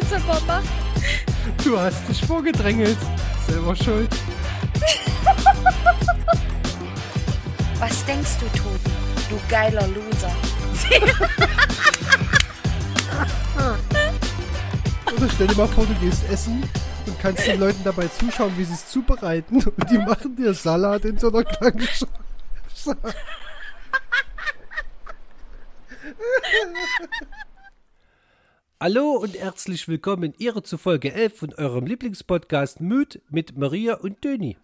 das immer macht. Du hast dich vorgedrängelt. Selber schuld. Was denkst du, Tobi? Du geiler Loser. Oder stell dir mal vor, du gehst essen und kannst den Leuten dabei zuschauen, wie sie es zubereiten. Und die machen dir Salat in so einer kleinen Schale. Hallo und herzlich willkommen in Ihrer zu Folge 11 von eurem Lieblingspodcast Müd mit Maria und Döni.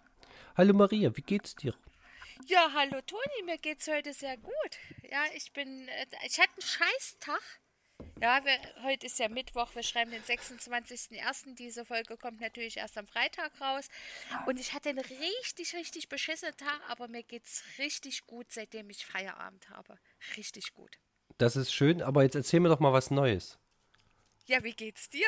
Hallo Maria, wie geht's dir? Ja, hallo Toni, mir geht's heute sehr gut. Ja, ich bin, äh, ich hatte einen Scheißtag. Ja, wir, heute ist ja Mittwoch, wir schreiben den 26.01. Diese Folge kommt natürlich erst am Freitag raus. Und ich hatte einen richtig, richtig beschissenen Tag, aber mir geht's richtig gut, seitdem ich Feierabend habe. Richtig gut. Das ist schön, aber jetzt erzähl mir doch mal was Neues. Ja, wie geht's dir?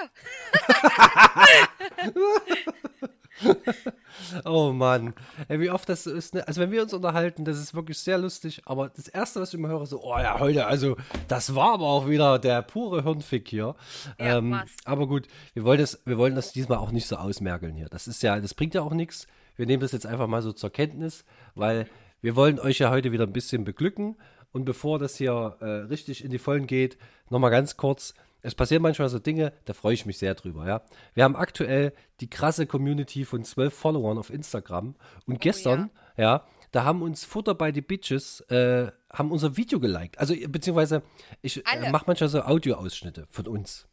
oh Mann. Ey, wie oft das so ist, ne? Also wenn wir uns unterhalten, das ist wirklich sehr lustig, aber das Erste, was ich immer höre, so, oh ja, heute, also das war aber auch wieder der pure Hirnfick hier. Ja, ähm, aber gut, wir wollen, das, wir wollen das diesmal auch nicht so ausmerkeln hier. Das ist ja, das bringt ja auch nichts. Wir nehmen das jetzt einfach mal so zur Kenntnis, weil wir wollen euch ja heute wieder ein bisschen beglücken. Und bevor das hier äh, richtig in die Vollen geht, nochmal ganz kurz. Es passieren manchmal so Dinge, da freue ich mich sehr drüber, ja. Wir haben aktuell die krasse Community von zwölf Followern auf Instagram. Und gestern, ja. da haben uns Futter bei die Bitches, äh, haben unser Video geliked. Also, beziehungsweise, ich äh, mache manchmal so Audioausschnitte von uns,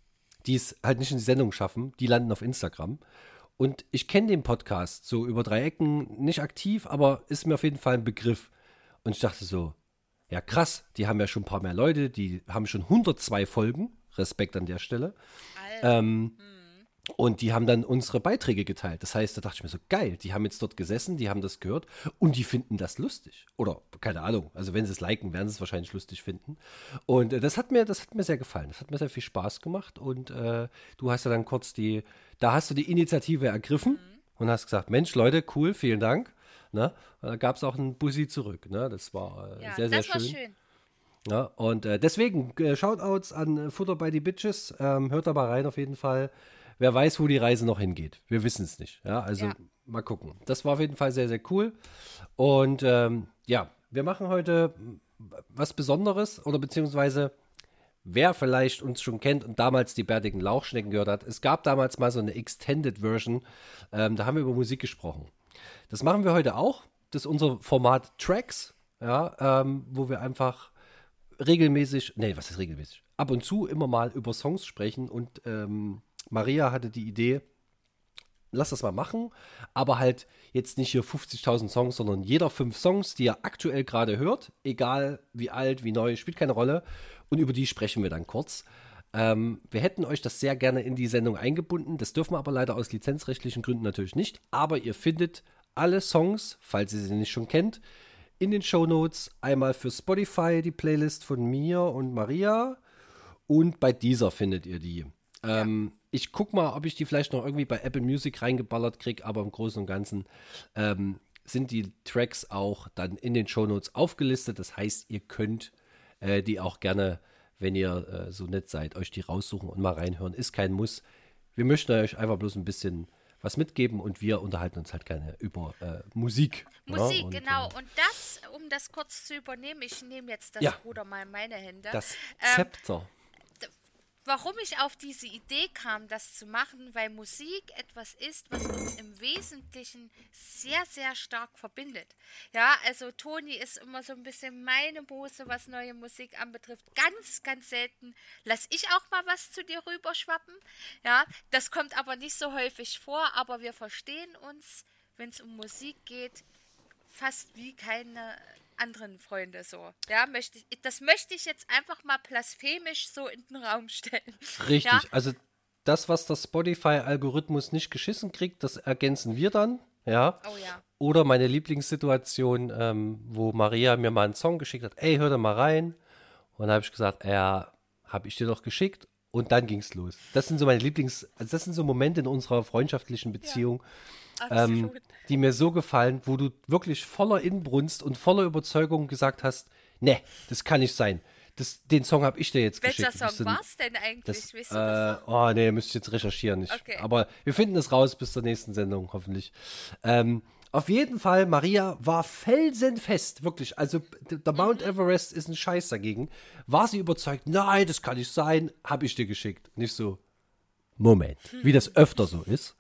die es halt nicht in die Sendung schaffen. Die landen auf Instagram. Und ich kenne den Podcast so über drei Ecken, nicht aktiv, aber ist mir auf jeden Fall ein Begriff. Und ich dachte so, ja krass, die haben ja schon ein paar mehr Leute, die haben schon 102 Folgen. Respekt an der Stelle. Ähm, und die haben dann unsere Beiträge geteilt. Das heißt, da dachte ich mir so, geil, die haben jetzt dort gesessen, die haben das gehört und die finden das lustig. Oder keine Ahnung, also wenn sie es liken, werden sie es wahrscheinlich lustig finden. Und äh, das hat mir, das hat mir sehr gefallen. Das hat mir sehr viel Spaß gemacht. Und äh, du hast ja dann kurz die, da hast du die Initiative ergriffen und hast gesagt, Mensch, Leute, cool, vielen Dank. Ne? Da gab es auch einen Bussi zurück. Ne? Das war äh, ja, sehr, sehr das war schön. Ja, und äh, deswegen äh, Shoutouts an äh, Futter bei die Bitches. Ähm, hört da mal rein auf jeden Fall. Wer weiß, wo die Reise noch hingeht. Wir wissen es nicht. Ja, also Ja. mal gucken. Das war auf jeden Fall sehr, sehr cool. Und ähm, ja, wir machen heute was Besonderes oder beziehungsweise wer vielleicht uns schon kennt und damals die bärtigen Lauchschnecken gehört hat. Es gab damals mal so eine Extended Version. Ähm, da haben wir über Musik gesprochen. Das machen wir heute auch. Das ist unser Format Tracks, ja, ähm, wo wir einfach regelmäßig, nee, was ist regelmäßig? Ab und zu immer mal über Songs sprechen und ähm, Maria hatte die Idee, lass das mal machen, aber halt jetzt nicht hier 50.000 Songs, sondern jeder fünf Songs, die ihr aktuell gerade hört, egal wie alt, wie neu, spielt keine Rolle und über die sprechen wir dann kurz. Ähm, wir hätten euch das sehr gerne in die Sendung eingebunden, das dürfen wir aber leider aus lizenzrechtlichen Gründen natürlich nicht, aber ihr findet alle Songs, falls ihr sie nicht schon kennt, in den Shownotes einmal für Spotify die Playlist von mir und Maria und bei dieser findet ihr die. Ähm, Ich guck mal, ob ich die vielleicht noch irgendwie bei Apple Music reingeballert kriege, aber im Großen und Ganzen ähm, sind die Tracks auch dann in den Shownotes aufgelistet. Das heißt, ihr könnt äh, die auch gerne, wenn ihr äh, so nett seid, euch die raussuchen und mal reinhören. Ist kein Muss. Wir möchten euch einfach bloß ein bisschen was mitgeben und wir unterhalten uns halt gerne über äh, Musik. ja, Musik, und, genau. Und das, um das kurz zu übernehmen, ich nehme jetzt das Ja. Ruder mal in meine Hände. das Ähm, Zepter. Warum ich auf diese Idee kam, das zu machen, weil Musik etwas ist, was uns im Wesentlichen sehr, sehr stark verbindet. Ja, also Toni ist immer so ein bisschen meine Muse, was neue Musik anbetrifft. Ganz, ganz selten lass ich auch mal was zu dir rüberschwappen. Ja, das kommt aber nicht so häufig vor, aber wir verstehen uns, wenn es um Musik geht, fast wie keine anderen Freunde so. Ja, möchte ich, das möchte ich jetzt einfach mal blasphemisch so in den Raum stellen. Richtig. Ja? Also das, was der Spotify-Algorithmus nicht geschissen kriegt, das ergänzen wir dann. Ja. Oh ja. Oder meine Lieblingssituation, ähm, wo Maria mir mal einen Song geschickt hat, ey, hör da mal rein. Und dann habe ich gesagt, ja, habe ich dir doch geschickt. Und dann ging's los. Das sind so meine Lieblings-, also das sind so Momente in unserer freundschaftlichen Beziehung, ähm, die mir so gefallen, wo du wirklich voller Inbrunst und voller Überzeugung gesagt hast, ne, das kann nicht sein. das, den Song habe ich dir jetzt Welcher geschickt. Song war es denn eigentlich? Das, weißt du das äh, oh nee, müsste ich jetzt recherchieren. Ich, Okay. Aber wir finden es raus bis zur nächsten Sendung, hoffentlich. Ähm, auf jeden Fall, Maria war felsenfest, wirklich. Also, der Mount Mhm. Everest ist ein Scheiß dagegen. War sie überzeugt, nein, das kann nicht sein, habe ich dir geschickt. Nicht so, Moment, wie das öfter so ist.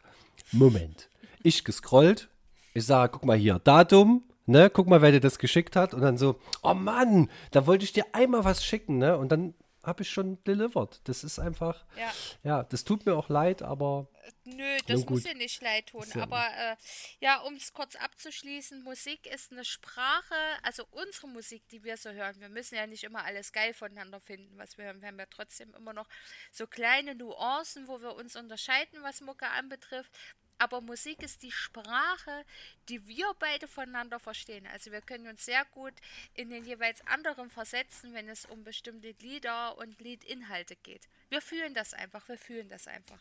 Moment. Ich gescrollt, ich sage, guck mal hier, Datum, ne, guck mal, wer dir das geschickt hat. Und dann so, oh Mann, da wollte ich dir einmal was schicken, ne? Und dann habe ich schon delivered. Das ist einfach, Ja. ja, das tut mir auch leid, aber Nö, das muss ja nicht leid tun. Ja- Aber äh, ja, um es kurz abzuschließen, Musik ist eine Sprache, also unsere Musik, die wir so hören. Wir müssen ja nicht immer alles geil voneinander finden, was wir hören. Wir haben ja trotzdem immer noch so kleine Nuancen, wo wir uns unterscheiden, was Mucke anbetrifft. Aber Musik ist die Sprache, die wir beide voneinander verstehen. Also wir können uns sehr gut in den jeweils anderen versetzen, wenn es um bestimmte Lieder und Liedinhalte geht. Wir fühlen das einfach, wir fühlen das einfach.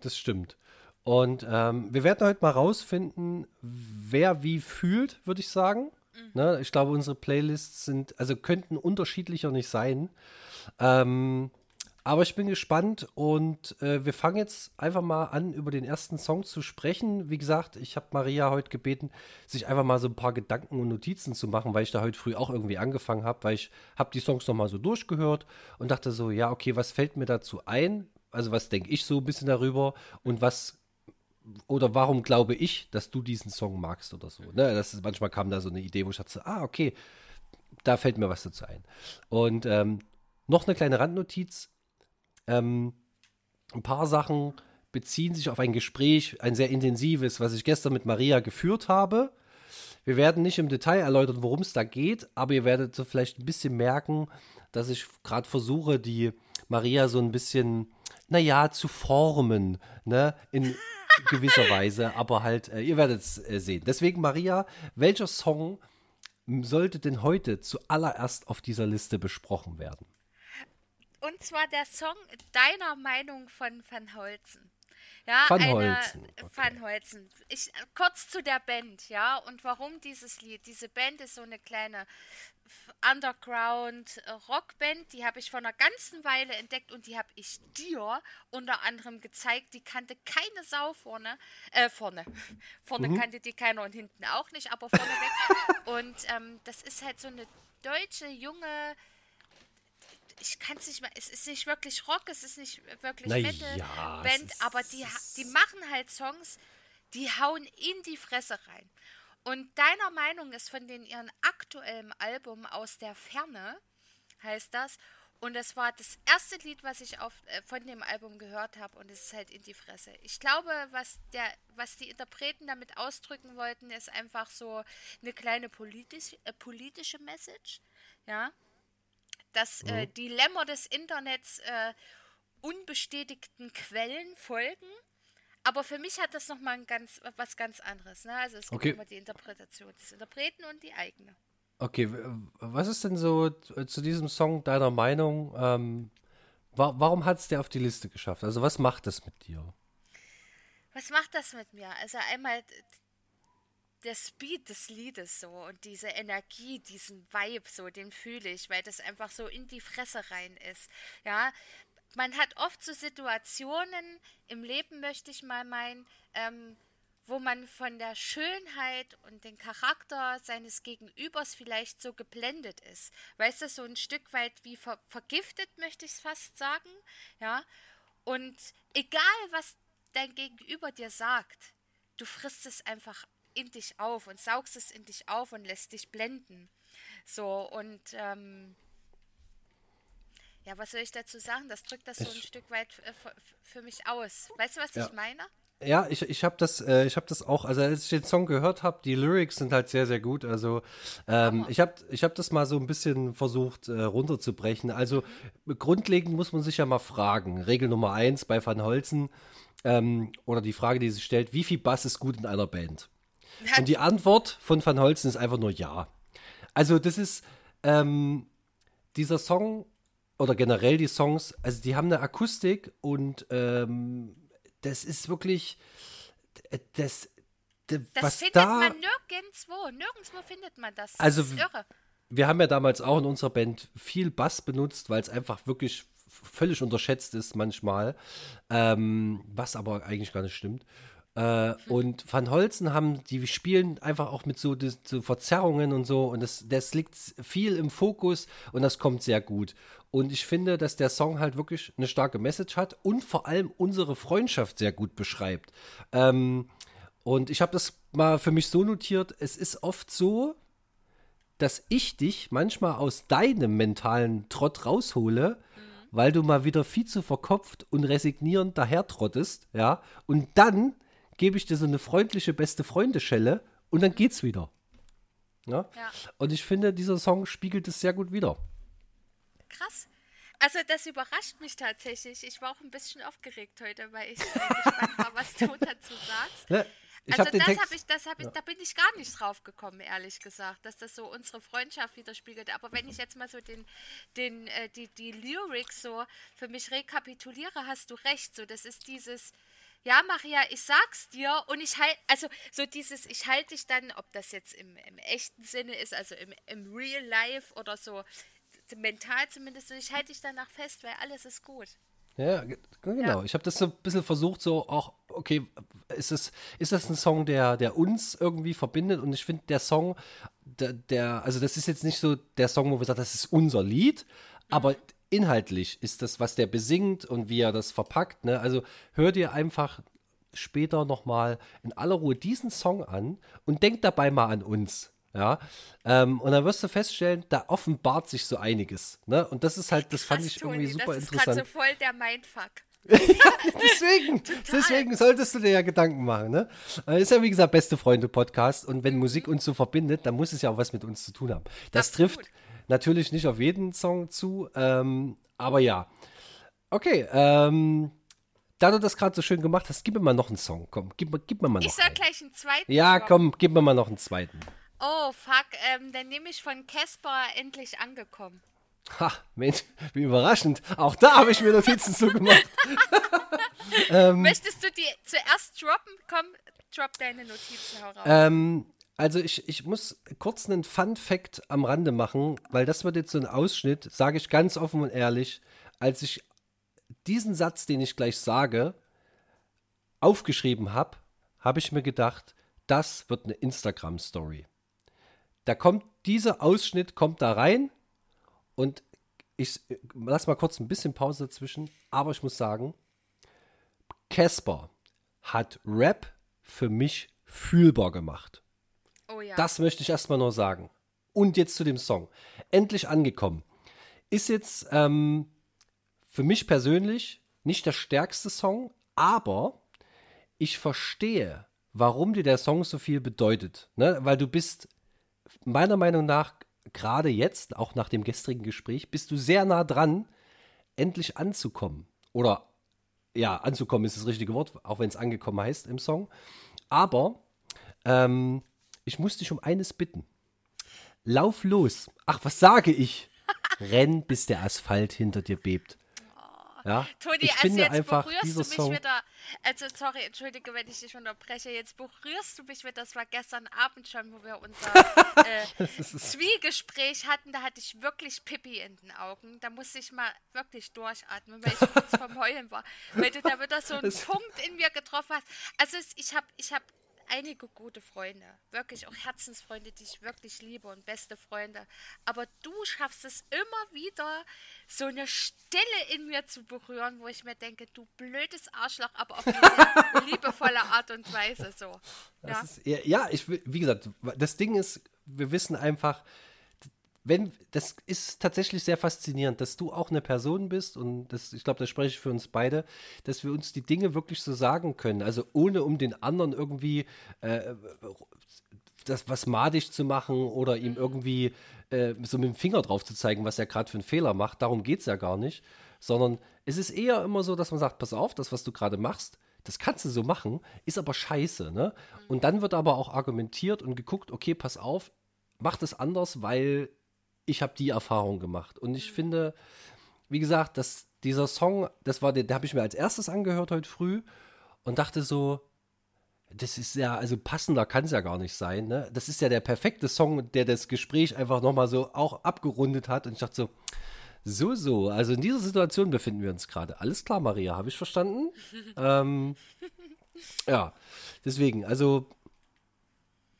das stimmt. Und ähm, wir werden heute mal rausfinden, wer wie fühlt, würde ich sagen. Ne, ich glaube, unsere Playlists sind, also könnten unterschiedlicher nicht sein. Ähm, aber ich bin gespannt und äh, wir fangen jetzt einfach mal an, über den ersten Song zu sprechen. Wie gesagt, ich habe Maria heute gebeten, sich einfach mal so ein paar Gedanken und Notizen zu machen, weil ich da heute früh auch irgendwie angefangen habe, weil ich habe die Songs noch mal so durchgehört und dachte so, ja, okay, was fällt mir dazu ein? Also was denke ich so ein bisschen darüber und was oder warum glaube ich, dass du diesen Song magst oder so. Ne? Das ist, manchmal kam da so eine Idee, wo ich dachte, ah, okay, da fällt mir was dazu ein. Und ähm, noch eine kleine Randnotiz. Ähm, ein paar Sachen beziehen sich auf ein Gespräch, ein sehr intensives, was ich gestern mit Maria geführt habe. Wir werden nicht im Detail erläutern, worum es da geht, aber ihr werdet so vielleicht ein bisschen merken, dass ich gerade versuche, die Maria so ein bisschen, naja, zu formen, ne, in gewisser Weise, aber halt, äh, ihr werdet es äh, sehen. Deswegen, Maria, welcher Song sollte denn heute zuallererst auf dieser Liste besprochen werden? Und zwar der Song Deiner Meinung von Van Holzen. Ja, Van eine- Holzen, okay. Van Holzen. Ich, kurz zu der Band, ja, und warum dieses Lied. Diese Band ist so eine kleine Underground-Rockband, die habe ich vor einer ganzen Weile entdeckt und die habe ich dir unter anderem gezeigt. Die kannte keine Sau vorne, äh, vorne. Vorne Mhm. kannte die keiner und hinten auch nicht, aber vorne weg. Und ähm, das ist halt so eine deutsche, junge, ich kann es nicht mal, es ist nicht wirklich Rock, es ist nicht wirklich Na Metal ja, Band, aber die, die machen halt Songs, die hauen in die Fresse rein. Und deiner Meinung ist von den ihren aktuellen Album aus der Ferne, heißt das. Und das war das erste Lied, was ich auf, äh, von dem Album gehört habe und es ist halt in die Fresse. Ich glaube, was, der, was die Interpreten damit ausdrücken wollten, ist einfach so eine kleine politisch, äh, politische Message. Ja, das äh, Dilemma des Internets äh, unbestätigten Quellen folgen. Aber für mich hat das nochmal ganz, was ganz anderes. Ne? Also es gibt Okay. immer die Interpretation des Interpreten und die eigene. Okay, was ist denn so äh, zu diesem Song deiner Meinung? Ähm, wa warum hat es der auf die Liste geschafft? Also was macht das mit dir? Was macht das mit mir? Also einmal der Speed des Liedes so und diese Energie, diesen Vibe so, den fühle ich, weil das einfach so in die Fresse rein ist. Ja, man hat oft so Situationen im Leben, möchte ich mal meinen, ähm, wo man von der Schönheit und dem Charakter seines Gegenübers vielleicht so geblendet ist. Weißt du, so ein Stück weit wie ver vergiftet, möchte ich es fast sagen. Ja. Und egal, was dein Gegenüber dir sagt, du frisst es einfach in dich auf und saugst es in dich auf und lässt dich blenden. So, und ähm, ja, was soll ich dazu sagen? Das drückt das so ein Ich- Stück weit äh, für, mich aus. Weißt du, was Ja. ich meine? Ja, ich, ich habe das, äh, ich hab das auch, also als ich den Song gehört habe, die Lyrics sind halt sehr, sehr gut. Also ähm, ich habe ich hab das mal so ein bisschen versucht äh, runterzubrechen. Also grundlegend muss man sich ja mal fragen. Regel Nummer eins bei Van Holzen ähm, oder die Frage, die sich stellt, wie viel Bass ist gut in einer Band? Und die Antwort von Van Holzen ist einfach nur ja. Also das ist ähm, dieser Song oder generell die Songs, also die haben eine Akustik und ähm, das ist wirklich das, Das was findet da man nirgendwo. Nirgendwo findet man das. Das Also irre. wir haben ja damals auch in unserer Band viel Bass benutzt, weil es einfach wirklich völlig unterschätzt ist manchmal, ähm, was aber eigentlich gar nicht stimmt. Äh, und Van Holzen haben, die spielen einfach auch mit so, so Verzerrungen und so und das, das liegt viel im Fokus und das kommt sehr gut. Und ich finde, dass der Song halt wirklich eine starke Message hat und vor allem unsere Freundschaft sehr gut beschreibt. Ähm, und ich habe das mal für mich so notiert, es ist oft so, dass ich dich manchmal aus deinem mentalen Trott raushole, weil du mal wieder viel zu verkopft und resignierend daher trottest, ja, und dann gebe ich dir so eine freundliche beste Freundeschelle und dann geht's wieder. Ja? ja? Und ich finde, dieser Song spiegelt es sehr gut wieder. Krass. Also das überrascht mich tatsächlich. Ich war auch ein bisschen aufgeregt heute, weil ich gespannt war, was du dazu sagst. Ja, also hab das habe ich, das habe ich, ja. da bin ich gar nicht drauf gekommen, ehrlich gesagt, dass das so unsere Freundschaft widerspiegelt. Aber wenn ich jetzt mal so den, den, äh, die, die Lyrics so für mich rekapituliere, hast du recht. So, das ist dieses, ja, Maria, ich sag's dir und ich halte, also so dieses, ich halte dich dann, ob das jetzt im, im echten Sinne ist, also im, im Real Life oder so, mental zumindest, und ich halte dich danach fest, weil alles ist gut. Ja, genau. Ja. Ich habe das so ein bisschen versucht, so auch, okay, ist das, ist das ein Song, der, der uns irgendwie verbindet? Und ich finde, der Song, der, der, also das ist jetzt nicht so der Song, wo wir sagen, das ist unser Lied, mhm. aber inhaltlich ist das, was der besingt und wie er das verpackt. Ne? Also hör dir einfach später nochmal in aller Ruhe diesen Song an und denk dabei mal an uns. Ja, ähm, und dann wirst du feststellen, da offenbart sich so einiges. Ne? Und das ist halt, das Krass, fand ich irgendwie Toni, super das interessant. Das ist so voll der Mindfuck. deswegen, deswegen solltest du dir ja Gedanken machen. Ne? Das ist ja, wie gesagt, beste Freunde-Podcast. Und wenn Musik uns so verbindet, dann muss es ja auch was mit uns zu tun haben. Das Absolut. trifft Natürlich nicht auf jeden Song zu, ähm, aber ja. Okay, ähm, da du das gerade so schön gemacht hast, gib mir mal noch einen Song. Komm, gib, gib mir mal noch Ich soll einen. gleich einen zweiten. Ja, Song. komm, gib mir mal noch einen zweiten. Oh, fuck, ähm, dann nehme ich von Casper endlich angekommen. Ha, Mensch, wie überraschend. Auch da habe ich mir Notizen zugemacht. ähm, Möchtest du die zuerst droppen? Komm, drop deine Notizen heraus. Ähm, also ich, ich muss kurz einen Fun-Fact am Rande machen, weil das wird jetzt so ein Ausschnitt, sage ich ganz offen und ehrlich, als ich diesen Satz, den ich gleich sage, aufgeschrieben habe, habe ich mir gedacht, das wird eine Instagram-Story. Da kommt, dieser Ausschnitt kommt da rein und ich lass mal kurz ein bisschen Pause dazwischen, aber ich muss sagen, Casper hat Rap für mich fühlbar gemacht. Oh ja. Das möchte ich erstmal nur sagen. Und jetzt zu dem Song. Endlich angekommen. Ist jetzt ähm, für mich persönlich nicht der stärkste Song, aber ich verstehe, warum dir der Song so viel bedeutet. Ne? Weil du bist meiner Meinung nach gerade jetzt, auch nach dem gestrigen Gespräch, bist du sehr nah dran, endlich anzukommen. Oder ja, anzukommen ist das richtige Wort, auch wenn es angekommen heißt im Song. Aber ähm, ich muss dich um eines bitten. Lauf los. Ach, was sage ich? Renn, bis der Asphalt hinter dir bebt. Ja, Toni, ich also finde jetzt einfach, berührst du mich Song wieder. Also, sorry, entschuldige, wenn ich dich unterbreche. Jetzt berührst du mich wieder. Das war gestern Abend schon, wo wir unser äh, Zwiegespräch hatten. Da hatte ich wirklich Pippi in den Augen. Da musste ich mal wirklich durchatmen, weil ich kurz vom Heulen war. Weil du da wieder so einen Punkt in mir getroffen hast. Also, ich habe ich hab einige gute Freunde, wirklich auch Herzensfreunde, die ich wirklich liebe und beste Freunde. Aber du schaffst es immer wieder, so eine Stille in mir zu berühren, wo ich mir denke, du blödes Arschloch, aber auf eine liebevolle Art und Weise so. Ja, ist, ja ich, wie gesagt, das Ding ist, wir wissen einfach, wenn, das ist tatsächlich sehr faszinierend, dass du auch eine Person bist und das, ich glaube, das spreche ich für uns beide, dass wir uns die Dinge wirklich so sagen können. Also ohne um den anderen irgendwie äh, das was madig zu machen oder ihm irgendwie äh, so mit dem Finger drauf zu zeigen, was er gerade für einen Fehler macht. Darum geht es ja gar nicht. Sondern es ist eher immer so, dass man sagt, pass auf, das, was du gerade machst, das kannst du so machen, ist aber scheiße. Ne? Und dann wird aber auch argumentiert und geguckt, okay, pass auf, mach das anders, weil ich habe die Erfahrung gemacht. Und ich finde, wie gesagt, dass dieser Song, das war der, der habe ich mir als erstes angehört heute früh und dachte so, das ist ja, also passender kann es ja gar nicht sein, ne? Das ist ja der perfekte Song, der das Gespräch einfach nochmal so auch abgerundet hat. Und ich dachte so, so, so, also in dieser Situation befinden wir uns gerade. Alles klar, Maria, habe ich verstanden? ähm, ja, deswegen, also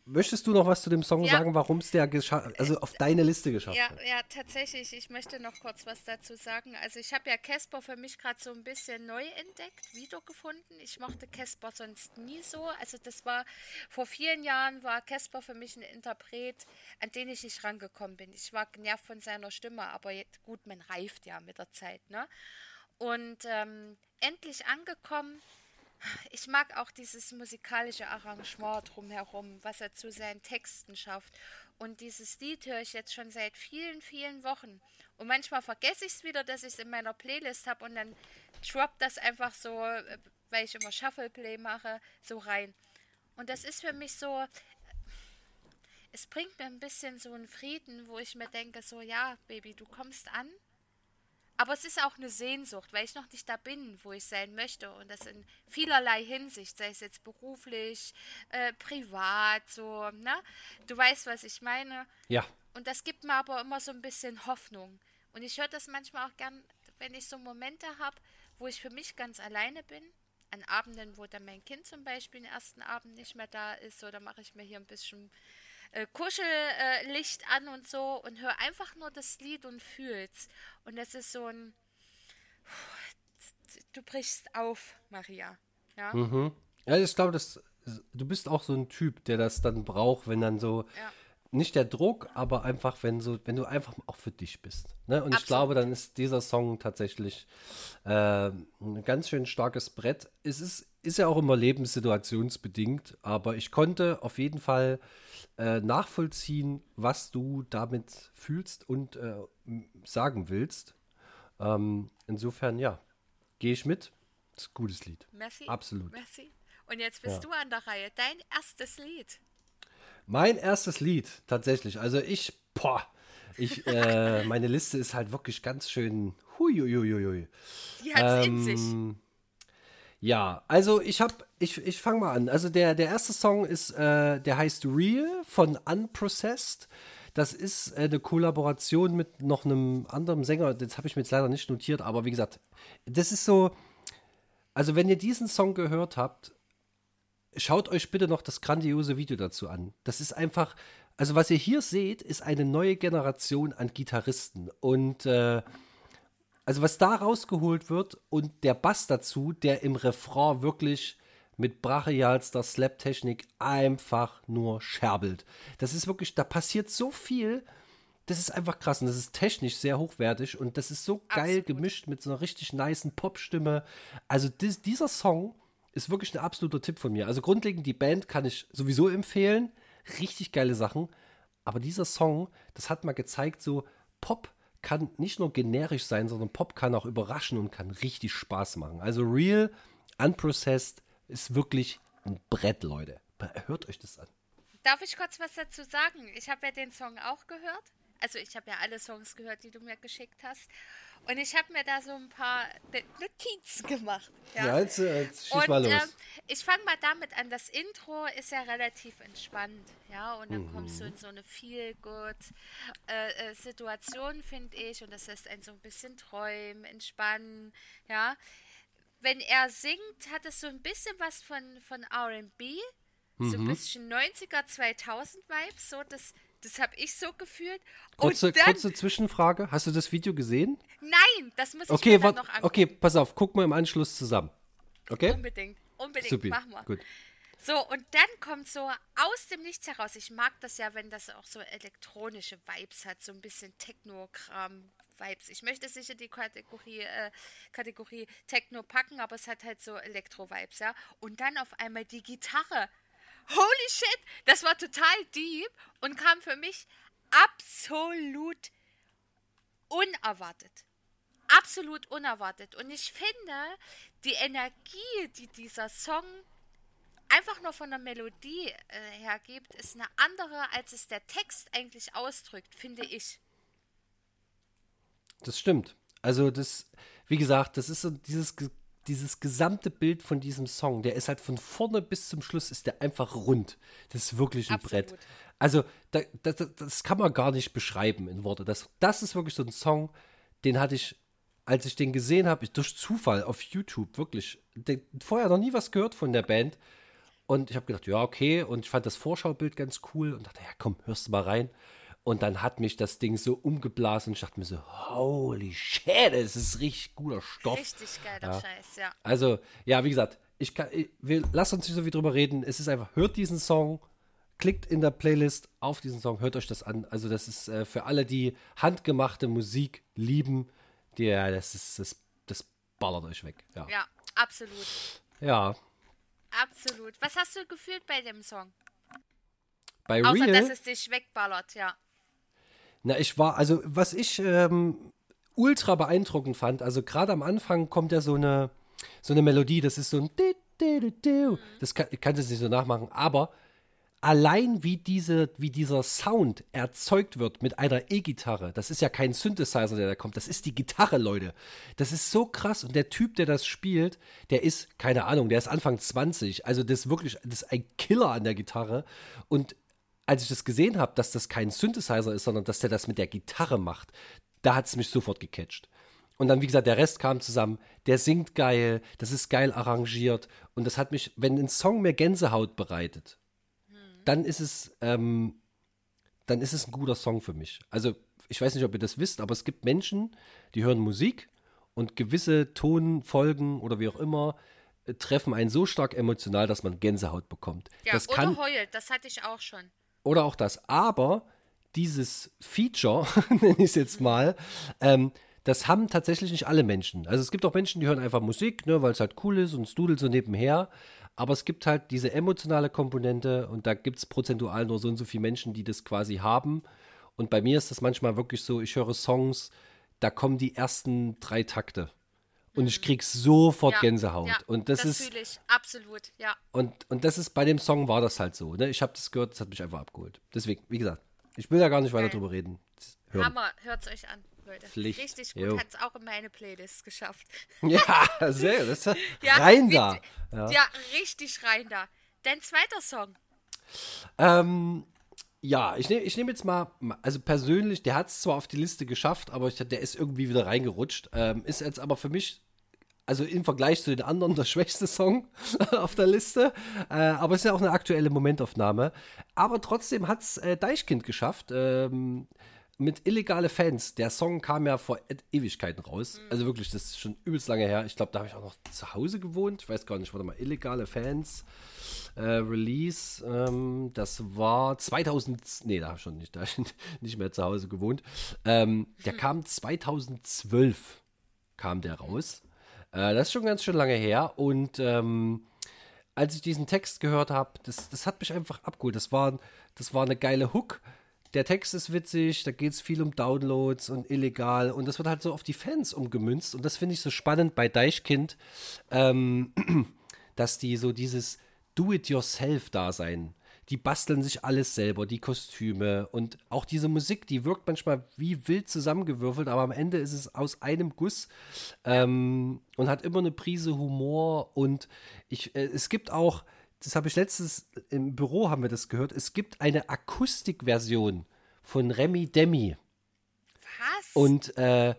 Möchtest du noch was zu dem Song Ja. sagen, warum es der also auf deine Liste geschafft Ja, hat? ja, tatsächlich. Ich möchte noch kurz was dazu sagen. Also ich habe ja Casper für mich gerade so ein bisschen neu entdeckt, wiedergefunden. Ich mochte Casper sonst nie so. Also das war vor vielen Jahren war Casper für mich ein Interpret, an den ich nicht rangekommen bin. Ich war genervt von seiner Stimme, aber jetzt, gut, man reift ja mit der Zeit, ne? Und ähm, endlich angekommen. Ich mag auch dieses musikalische Arrangement drumherum, was er zu seinen Texten schafft. Und dieses Lied höre ich jetzt schon seit vielen, vielen Wochen. Und manchmal vergesse ich es wieder, dass ich es in meiner Playlist habe und dann droppt das einfach so, äh, weil ich immer Shuffle-Play mache, so rein. Und das ist für mich so, es bringt mir ein bisschen so einen Frieden, wo ich mir denke, so ja, Baby, du kommst an. Aber es ist auch eine Sehnsucht, weil ich noch nicht da bin, wo ich sein möchte. Und das in vielerlei Hinsicht, sei es jetzt beruflich, äh, privat, so, ne? Du weißt, was ich meine. Ja, Und das gibt mir aber immer so ein bisschen Hoffnung. Und ich höre das manchmal auch gern, wenn ich so Momente habe, wo ich für mich ganz alleine bin. An Abenden, wo dann mein Kind zum Beispiel den ersten Abend nicht mehr da ist, oder mache ich mir hier ein bisschen äh, Kuschellicht äh, an und so und höre einfach nur das Lied und fühl's. Und das ist so ein. Du brichst auf, Maria. Ja. Ja, ich glaube, das, du bist auch so ein Typ, der das dann braucht, wenn dann so, Ja. Nicht der Druck, aber einfach, wenn so, wenn du einfach auch für dich bist. Ne? Und ich Absolut. glaube, dann ist dieser Song tatsächlich äh, ein ganz schön starkes Brett. Es ist, ist ja auch immer lebenssituationsbedingt, aber ich konnte auf jeden Fall äh, nachvollziehen, was du damit fühlst und äh, sagen willst. Ähm, insofern, ja, gehe ich mit. Das ist ein gutes Lied. Merci. Absolut. Merci. Und jetzt bist Ja. du an der Reihe. Dein erstes Lied. Mein erstes Lied, tatsächlich. Also ich, boah, ich, äh, meine Liste ist halt wirklich ganz schön, huiuiuiui. Die hat's in sich. Ähm, Ja, also ich hab, ich, ich fange mal an. Also der, der erste Song ist, äh, der heißt Real von Unprocessed. Das ist äh, eine Kollaboration mit noch einem anderen Sänger. Das habe ich mir jetzt leider nicht notiert, aber wie gesagt, das ist so. Also, wenn ihr diesen Song gehört habt, schaut euch bitte noch das grandiose Video dazu an. Das ist einfach, also was ihr hier seht, ist eine neue Generation an Gitarristen. Und äh, also was da rausgeholt wird und der Bass dazu, der im Refrain wirklich mit brachialster Slap-Technik einfach nur scherbelt. Das ist wirklich, da passiert so viel. Das ist einfach krass und das ist technisch sehr hochwertig und das ist so geil Absolut. gemischt mit so einer richtig nicen Popstimme. Also dis, dieser Song ist wirklich ein absoluter Tipp von mir. Also grundlegend die Band kann ich sowieso empfehlen. Richtig geile Sachen. Aber dieser Song, das hat mal gezeigt, so Pop kann nicht nur generisch sein, sondern Pop kann auch überraschen und kann richtig Spaß machen. Also Real, Unprocessed ist wirklich ein Brett, Leute. Hört euch das an. Darf ich kurz was dazu sagen? Ich habe ja den Song auch gehört. Also ich habe ja alle Songs gehört, die du mir geschickt hast. Und ich habe mir da so ein paar Notizen gemacht. Ja, jetzt, äh, jetzt schieß Und mal los. ähm, ich fange mal damit an. Das Intro ist ja relativ entspannt, ja, und dann kommst du Mhm. in so eine feel good äh, äh, Situation, finde ich, und das lässt einen so ein bisschen träumen, entspannen, ja. Wenn er singt, hat es so ein bisschen was von, von R&B, so Mhm. ein bisschen 90er, 2000 Vibes, so das, das habe ich so gefühlt. kurze, dann, kurze Zwischenfrage. Hast du das Video gesehen? nein, das muss ich Okay, mir dann noch angucken. okay, pass auf, gucken wir im Anschluss zusammen. Okay? Unbedingt, unbedingt, Supi. machen wir. Gut. So, und dann kommt so aus dem Nichts heraus. Ich mag das ja, wenn das auch so elektronische Vibes hat, so ein bisschen Techno-Kram-Vibes. Ich möchte sicher die Kategorie, äh, Kategorie Techno packen, aber es hat halt so Elektro-Vibes, ja. Und dann auf einmal die Gitarre. Holy shit, das war total deep und kam für mich absolut unerwartet. Absolut unerwartet. Und ich finde, die Energie, die dieser Song einfach nur von der Melodie äh, hergibt, ist eine andere, als es der Text eigentlich ausdrückt, finde ich. Das stimmt. Also das, wie gesagt, das ist so dieses, dieses gesamte Bild von diesem Song, der ist halt von vorne bis zum Schluss ist der einfach rund. Das ist wirklich ein Absolut. Brett. Also, da, da, da- das kann man gar nicht beschreiben in Worte. Das, das ist wirklich so ein Song, den hatte ich, als ich den gesehen habe, durch Zufall auf YouTube, wirklich, den, vorher noch nie was gehört von der Band. Und ich habe gedacht, ja, okay. Und ich fand das Vorschaubild ganz cool und dachte, ja, komm, hörst du mal rein. Und dann hat mich das Ding so umgeblasen und ich dachte mir so, holy shit, das ist richtig guter Stoff. Richtig geiler Scheiß, ja. Also, ja, wie gesagt, ich kann, ich, wir lassen uns nicht so viel drüber reden. Es ist einfach, hört diesen Song, klickt in der Playlist auf diesen Song, hört euch das an. Also, das ist äh, für alle, die handgemachte Musik lieben, der, das ist, das, das ballert euch weg. Ja. Ja, absolut. ja. Absolut. Was hast du gefühlt bei dem Song? Bei Außer, Real. dass es dich wegballert, ja. Na, ich war, also was ich ähm, ultra beeindruckend fand, also gerade am Anfang kommt ja so eine, so eine Melodie, das ist so ein das kann, ich kann es jetzt nicht so nachmachen, aber allein wie, diese, wie dieser Sound erzeugt wird mit einer E-Gitarre, das ist ja kein Synthesizer, der da kommt, das ist die Gitarre, Leute. Das ist so krass und der Typ, der das spielt, der ist, keine Ahnung, der ist Anfang 20, also das ist wirklich, das ist ein Killer an der Gitarre und als ich das gesehen habe, dass das kein Synthesizer ist, sondern dass der das mit der Gitarre macht, da hat es mich sofort gecatcht. Und dann, wie gesagt, der Rest kam zusammen. Der singt geil, das ist geil arrangiert. Und das hat mich, wenn ein Song mir Gänsehaut bereitet, dann ist es, ähm, dann ist es ein guter Song für mich. Also, ich weiß nicht, ob ihr das wisst, aber es gibt Menschen, die hören Musik und gewisse Tonfolgen oder wie auch immer äh, treffen einen so stark emotional, dass man Gänsehaut bekommt. Ja, das oder kann, heult, das hatte ich auch schon. Oder auch das. Aber dieses Feature, nenne ich es jetzt mal, ähm, das haben tatsächlich nicht alle Menschen. Also es gibt auch Menschen, die hören einfach Musik, ne, weil es halt cool ist und es dudelt so nebenher. Aber es gibt halt diese emotionale Komponente und da gibt es prozentual nur so und so viele Menschen, die das quasi haben. Und bei mir ist das manchmal wirklich so, ich höre Songs, da kommen die ersten drei Takte. Und ich krieg sofort Ja, Gänsehaut. Ja, und das, das ist fühle ich, absolut, ja. und, und das ist bei dem Song war das halt so. Ne? Ich habe das gehört, das hat mich einfach abgeholt. Deswegen, wie gesagt, ich will da gar nicht weiter Geil. drüber reden. Hören. Hammer, hört's euch an, Leute. Pflicht. Richtig gut, Jo. hat's auch in meine Playlist geschafft. Ja, sehr. Das Ja, rein da. Ja. richtig rein da. Dein zweiter Song. Ähm, ja, ich nehme ich nehm jetzt mal, also persönlich, der hat es zwar auf die Liste geschafft, aber ich, der ist irgendwie wieder reingerutscht. Ähm, ist jetzt aber für mich, also im Vergleich zu den anderen, der schwächste Song auf der Liste. Äh, aber es ist ja auch eine aktuelle Momentaufnahme. Aber trotzdem hat es äh, Deichkind geschafft. Ähm, mit illegale Fans. Der Song kam ja vor Ewigkeiten raus. Also wirklich, das ist schon übelst lange her. Ich glaube, da habe ich auch noch zu Hause gewohnt. Ich weiß gar nicht, warte mal, illegale Fans. Äh, Release, ähm, das war 2000, nee, da habe ich schon nicht, da ich nicht mehr zu Hause gewohnt. Ähm, der kam 2012, kam der raus. Äh, das ist schon ganz schön lange her und ähm, als ich diesen Text gehört habe, das, das hat mich einfach abgeholt. Das war, das war eine geile Hook. Der Text ist witzig, da geht es viel um Downloads und illegal und das wird halt so auf die Fans umgemünzt und das finde ich so spannend bei Deichkind, ähm, dass die so dieses Do-it-yourself-Dasein, die basteln sich alles selber, die Kostüme und auch diese Musik, die wirkt manchmal wie wild zusammengewürfelt, aber am Ende ist es aus einem Guss ähm, und hat immer eine Prise Humor und ich, äh, es gibt auch, das habe ich letztes im Büro haben wir das gehört, es gibt eine Akustikversion von Remy Demi Was? und äh,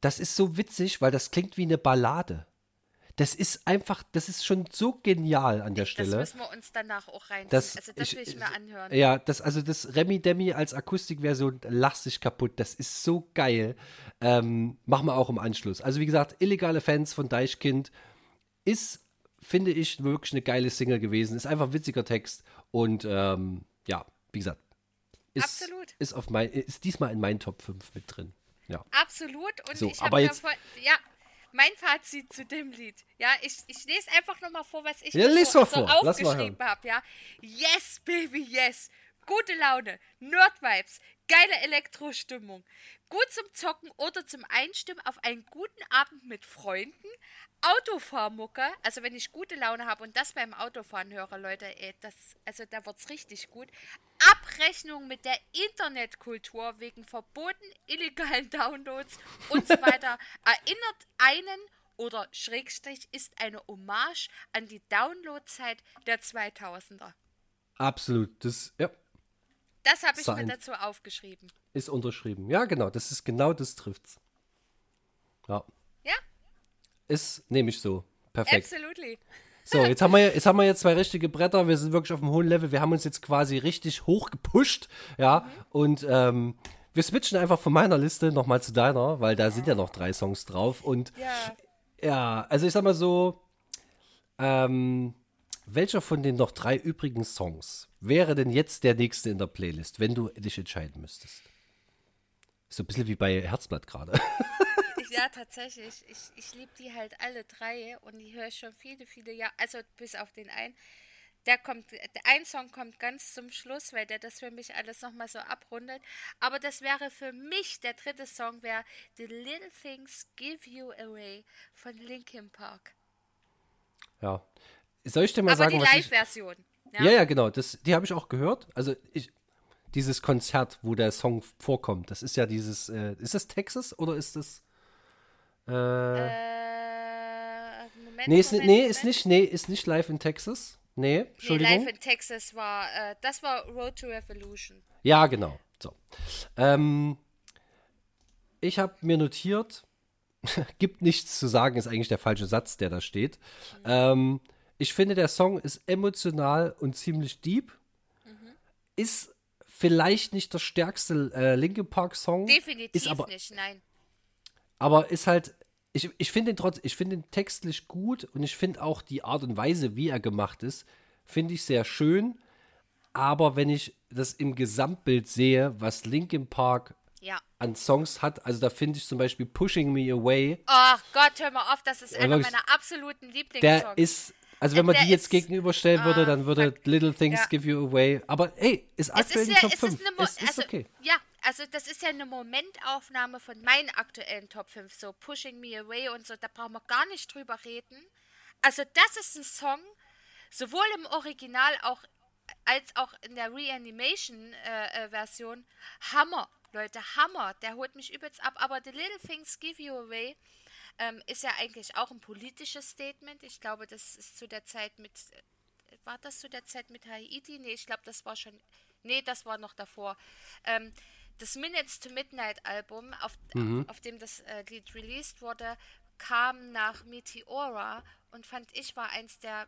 das ist so witzig, weil das klingt wie eine Ballade. Das ist einfach, das ist schon so genial an der das Stelle. müssen wir uns danach auch reinziehen. Das- also das ich- will ich mir anhören. Ja, das, also das Remy Demi als Akustikversion, lach sich kaputt. Das ist so geil. Ähm, machen wir auch im Anschluss. Also wie gesagt, illegale Fans von Deichkind ist, finde ich, wirklich eine geile Single gewesen. Ist einfach ein witziger Text. Und ähm, ja, wie gesagt, ist, Absolut. Ist, auf mein, ist diesmal in meinen Top 5 mit drin. Ja. Absolut. Und So, ich habe ja ja, mein Fazit zu dem Lied. Ja, ich, ich lese einfach nochmal vor, was ich Ja, so, so vor. Aufgeschrieben habe. Ja, yes, baby, yes. Gute Laune, Nerd-Vibes, geile Elektrostimmung. Gut zum Zocken oder zum Einstimmen auf einen guten Abend mit Freunden. Autofahrmucke, also wenn ich gute Laune habe und das beim Autofahren höre, Leute, ey, das, also da wird's richtig gut. Abrechnung mit der Internetkultur wegen verboten illegalen Downloads und so weiter erinnert einen oder Schrägstrich ist eine Hommage an die Downloadzeit der 2000er. Absolut. Das, ja. Das habe ich Sein. mir dazu aufgeschrieben. Ist unterschrieben. Ja, genau. Das ist genau das trifft's. Ja. Ja, Ist, nehme ich so. Perfekt. absolutely. So, jetzt haben, wir, jetzt haben wir jetzt zwei richtige Bretter. Wir sind wirklich auf einem hohen Level. Wir haben uns jetzt quasi richtig hoch gepusht. Ja. Und ähm, wir switchen einfach von meiner Liste nochmal zu deiner, weil da sind ja noch drei Songs drauf. Und Ja. ja, also ich sag mal so, ähm, welcher von den noch drei übrigen Songs wäre denn jetzt der nächste in der Playlist, wenn du dich entscheiden müsstest? So ein bisschen wie bei Herzblatt gerade. Ja, tatsächlich. Ich, ich liebe die halt alle drei und die höre ich schon viele, viele Jahre. Also bis auf den einen. Der kommt, der ein Song kommt ganz zum Schluss, weil der das für mich alles nochmal so abrundet. Aber das wäre für mich, der dritte Song wäre The Little Things Give You Away von Linkin Park. ja. Soll ich dir mal Aber sagen, die Live-Version. Ja, ja, genau. Das, die habe ich auch gehört. Also ich, dieses Konzert, wo der Song vorkommt, das ist ja dieses, äh, ist das Texas oder ist das? Äh, Äh, Moment, nee, ist, Moment, nee, Moment. ist nicht, nee, ist nicht live in Texas. Nee, Nee, Entschuldigung. Live in Texas war, äh, das war Road to Revolution. Ja, genau. So. Ähm, ich habe mir notiert, gibt nichts zu sagen, ist eigentlich der falsche Satz, der da steht. Ähm, ich finde, der Song ist emotional und ziemlich deep. Ist vielleicht nicht der stärkste äh, Linkin Park Song. Definitiv ist aber, nicht, nein. aber ist halt, ich, ich finde den trotz, ich finde den textlich gut und ich finde auch die Art und Weise, wie er gemacht ist, finde ich sehr schön. Aber wenn ich das im Gesamtbild sehe, was Linkin Park Ja. an Songs hat, also da finde ich zum Beispiel Pushing Me Away, Ach Gott, hör mal auf, das ist einer meiner absoluten der Lieblingssongs. ist, also wenn man die jetzt ist- gegenüberstellen würde, Ah, dann würde fuck. Little Things Ja. Give You Away, aber hey, ist es aktuell ist in ja, Top es 5. ist eine Mo es ist also, okay. Ja, also das ist ja eine Momentaufnahme von meinen aktuellen Top 5, so Pushing Me Away und so, da brauchen wir gar nicht drüber reden. Also das ist ein Song, sowohl im Original auch als auch in der Reanimation-Version, Hammer, Leute, Hammer, der holt mich übelst ab, aber The Little Things Give You Away ähm, ist ja eigentlich auch ein politisches Statement. Ich glaube, das ist zu der Zeit mit, äh, war das zu der Zeit mit Haiti? Nee, ich glaube, das war schon, nee, das war noch davor. Ähm, das Minutes to Midnight Album, auf, auf dem das äh, Lied released wurde, kam nach Meteora und fand ich war eins der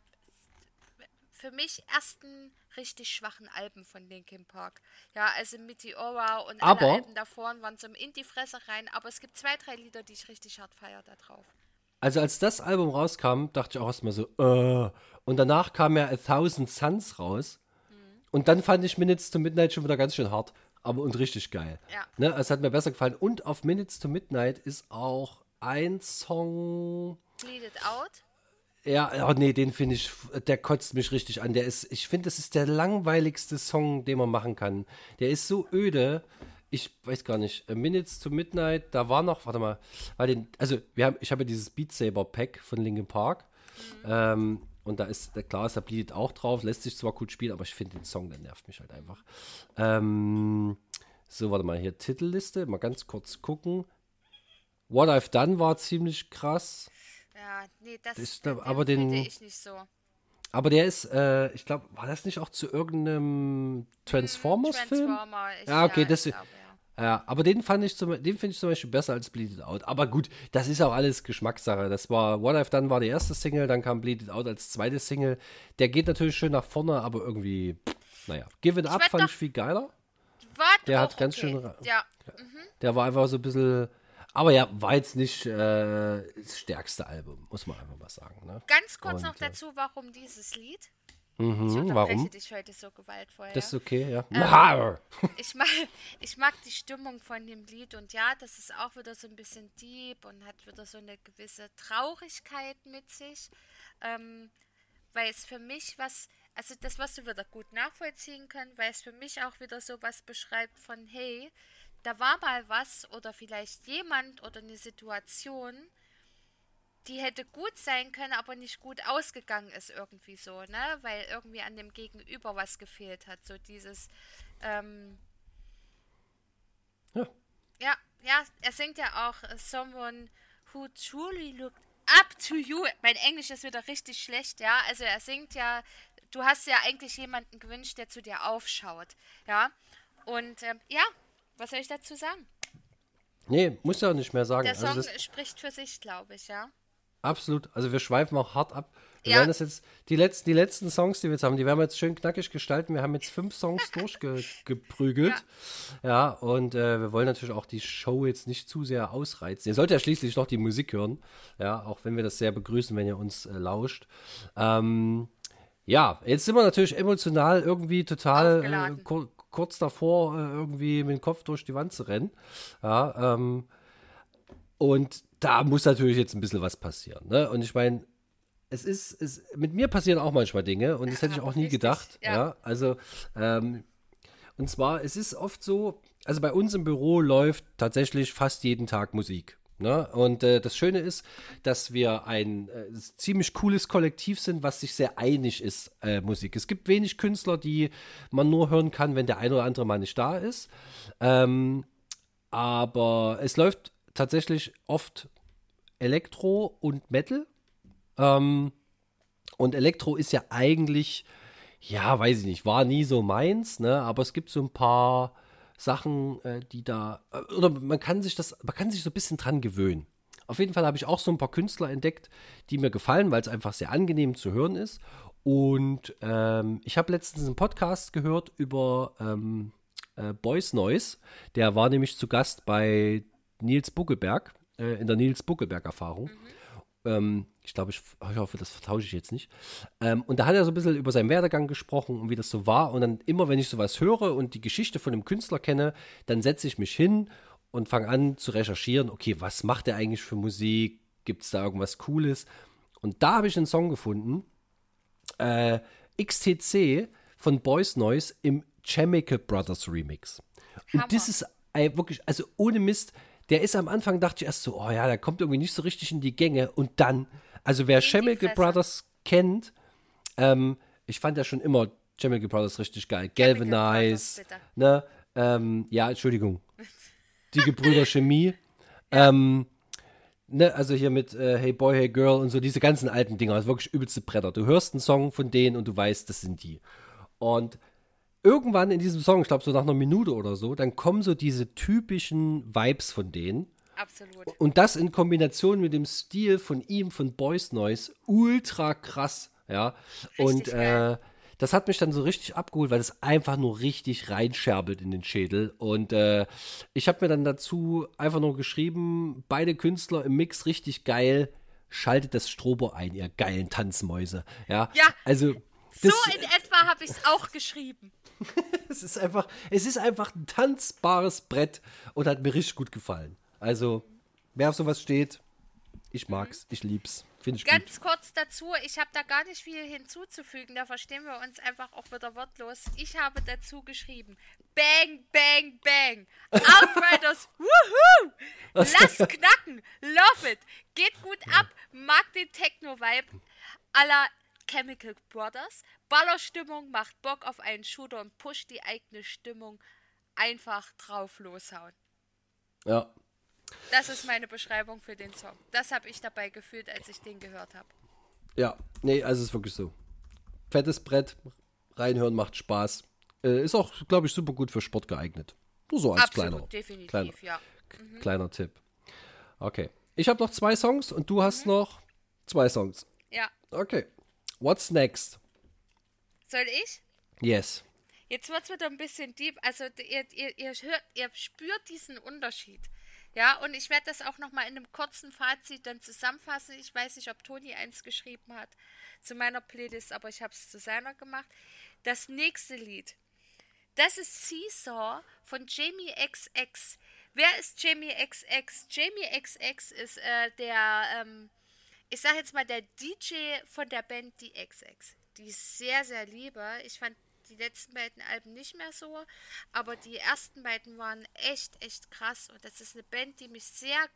für mich ersten richtig schwachen Alben von Linkin Park. Ja, also Meteora und Aber- alle Alben davor waren so in die Fresse rein, aber es gibt zwei, drei Lieder, die ich richtig hart feiere da drauf. Also als das Album rauskam, dachte ich auch erstmal so, äh. Und danach kam ja A Thousand Suns raus. Und dann fand ich Minutes to Midnight schon wieder ganz schön hart. Aber und richtig geil. Ja. Ne, es hat mir besser gefallen. Und auf Minutes to Midnight ist auch ein Song. Bleed It Out. Ja, oh nee, den finde ich, der kotzt mich richtig an. Der ist, ich finde, das ist der langweiligste Song, den man machen kann. Der ist so öde. Ich weiß gar nicht. Minutes to Midnight, da war noch, warte mal, weil den, also wir haben, ich habe ja dieses Beat Saber Pack von Linkin Park. Ähm, und da ist, klar ist da Bleed auch drauf, lässt sich zwar gut spielen, aber ich finde den Song, der nervt mich halt einfach. Ähm, so, warte mal, hier Titelliste, mal ganz kurz gucken. What I've Done war ziemlich krass. Ja, nee, das ist äh, aber den- ich nicht so. Aber der ist, äh, ich glaube, war das nicht auch zu irgendeinem Transformers-Film? Transformer. Ich, Ja, okay, das- glaube, ja. Ja, aber den fand ich zum, den finde ich zum Beispiel besser als Bleed It Out. Aber gut, das ist auch alles Geschmackssache. Das war What I've Done war die erste Single, dann kam Bleed It Out als zweite Single. Der geht natürlich schön nach vorne, aber irgendwie, naja. Give It Up fand ich viel geiler. Der hat ganz okay. schön Ja, Der war einfach so ein bisschen, aber ja, war jetzt nicht äh, das stärkste Album, muss man einfach mal sagen. Ne? ganz kurz Und, noch äh, dazu, warum dieses Lied? ich Mhm, unterbreche warum? dich heute so gewaltvoll. Das ist okay, ja. Ähm, ich, mag, ich mag die Stimmung von dem Lied und ja, das ist auch wieder so ein bisschen deep und hat wieder so eine gewisse Traurigkeit mit sich, ähm, weil es für mich was, also das, was du wieder gut nachvollziehen können, weil es für mich auch wieder so was beschreibt von, hey, da war mal was oder vielleicht jemand oder eine Situation, die hätte gut sein können, aber nicht gut ausgegangen ist irgendwie so, ne? Weil irgendwie an dem Gegenüber was gefehlt hat. So dieses, ähm, Ja. ja, ja, er singt ja auch äh, Someone who truly looked Up to you. Mein Englisch ist wieder richtig schlecht, ja. Also er singt ja, du hast ja eigentlich jemanden gewünscht, der zu dir aufschaut, ja. Und ähm, ja, was soll ich dazu sagen? Nee, muss ja nicht mehr sagen. Der Song also spricht für sich, glaube ich, ja. Absolut. Also wir schweifen auch hart ab. Wir Ja. werden das jetzt, die letzten, die letzten Songs, die wir jetzt haben, die werden wir jetzt schön knackig gestalten. Wir haben jetzt fünf Songs durchgeprügelt. Ja. und äh, wir wollen natürlich auch die Show jetzt nicht zu sehr ausreizen. Ihr sollt ja schließlich noch die Musik hören. Ja, auch wenn wir das sehr begrüßen, wenn ihr uns äh, lauscht. Ähm, ja, jetzt sind wir natürlich emotional irgendwie total äh, kurz davor, äh, irgendwie mit dem Kopf durch die Wand zu rennen. Ja, ähm, und da muss natürlich jetzt ein bisschen was passieren. Ne? Und ich meine, es ist, es, mit mir passieren auch manchmal Dinge und das hätte ich auch nie gedacht. ja. Ja, also, ähm, und zwar, es ist oft so, also bei uns im Büro läuft tatsächlich fast jeden Tag Musik. Ne? Und äh, das Schöne ist, dass wir ein äh, ziemlich cooles Kollektiv sind, was sich sehr einig ist, äh, Musik. Es gibt wenig Künstler, die man nur hören kann, wenn der ein oder andere mal nicht da ist. Ähm, aber es läuft tatsächlich oft Elektro und Metal. Ähm, und Elektro ist ja eigentlich, ja, weiß ich nicht, war nie so meins, ne? Aber es gibt so ein paar Sachen, äh, die da, äh, oder man kann sich das, man kann sich so ein bisschen dran gewöhnen. Auf jeden Fall habe ich auch so ein paar Künstler entdeckt, die mir gefallen, weil es einfach sehr angenehm zu hören ist. Und ähm, ich habe letztens einen Podcast gehört über ähm, äh, Boys Noise. Der war nämlich zu Gast bei Nils Buckelberg, äh, in der Nils Buckelberg-Erfahrung. Ähm, ich glaube, ich, ich hoffe, das vertausche ich jetzt nicht. Ähm, und da hat er so ein bisschen über seinen Werdegang gesprochen und wie das so war. Und dann immer, wenn ich sowas höre und die Geschichte von dem Künstler kenne, dann setze ich mich hin und fange an zu recherchieren, okay, was macht er eigentlich für Musik? Gibt es da irgendwas Cooles? Und da habe ich einen Song gefunden, äh, XTC von Boys Noise im Chemical Brothers Remix. Und Hammer. das ist äh, wirklich, also ohne Mist, der ist am Anfang, dachte ich erst so, oh ja, der kommt irgendwie nicht so richtig in die Gänge. Und dann, also wer Chemical. Brothers kennt, ähm, ich fand ja schon immer Chemical Brothers richtig geil. Galvanize, ne? Ähm, ja, Entschuldigung. Die Gebrüder Chemie. Ähm, ne, also hier mit äh, Hey Boy, Hey Girl und so diese ganzen alten Dinger, also wirklich übelste Bretter. Du hörst einen Song von denen und du weißt, das sind die. Und irgendwann in diesem Song, ich glaube so nach einer Minute oder so, dann kommen so diese typischen Vibes von denen. Absolut. Und das in Kombination mit dem Stil von ihm, von Boys Noise, ultra krass, ja. und geil. äh, das hat mich dann so richtig abgeholt, weil es einfach nur richtig reinscherbelt in den Schädel. Und äh, ich habe mir dann dazu einfach nur geschrieben, beide Künstler im Mix richtig geil, schaltet das Strobo ein, ihr geilen Tanzmäuse. Ja, Ja, also So in etwa habe ich es auch geschrieben. es ist einfach, es ist einfach ein tanzbares Brett und hat mir richtig gut gefallen. Also, wer auf sowas steht, ich mag's, ich lieb's, finde ich gut. Ganz kurz dazu, ich habe da gar nicht viel hinzuzufügen, da verstehen wir uns einfach auch wieder wortlos. Ich habe dazu geschrieben, bang, bang, bang, Outriders, wuhu, lass knacken, love it, geht gut ab, mag den Techno-Vibe. Aller Chemical Brothers, Ballerstimmung, macht Bock auf einen Shooter und pusht die eigene Stimmung, einfach drauf loshauen. Ja, Das ist meine Beschreibung für den Song. Das habe ich dabei gefühlt, als ich den gehört habe. ja, nee, also es ist wirklich so. Fettes Brett, reinhören macht Spaß. Äh, ist auch, glaube ich, super gut für Sport geeignet. Nur so als Absolut, kleiner, definitiv, kleiner, ja. k- kleiner Tipp. Okay. Ich habe noch zwei Songs und du hast noch zwei Songs. Ja. Okay. What's next? Soll ich? Yes. Jetzt wird es wieder ein bisschen deep. Also ihr, ihr, ihr, hört, ihr spürt diesen Unterschied. Ja, und ich werde das auch nochmal in einem kurzen Fazit dann zusammenfassen. Ich weiß nicht, ob Toni eins geschrieben hat zu meiner Playlist, aber ich habe es zu seiner gemacht. Das nächste Lied, das ist Seesaw von Jamie XX. Wer ist Jamie XX? Jamie XX ist äh, der, ähm, ich sag jetzt mal, der DJ von der Band Die XX. Die ich sehr, sehr liebe. Ich fand die letzten beiden Alben nicht mehr so, aber die ersten beiden waren echt, echt krass. Und das ist eine Band, die mich sehr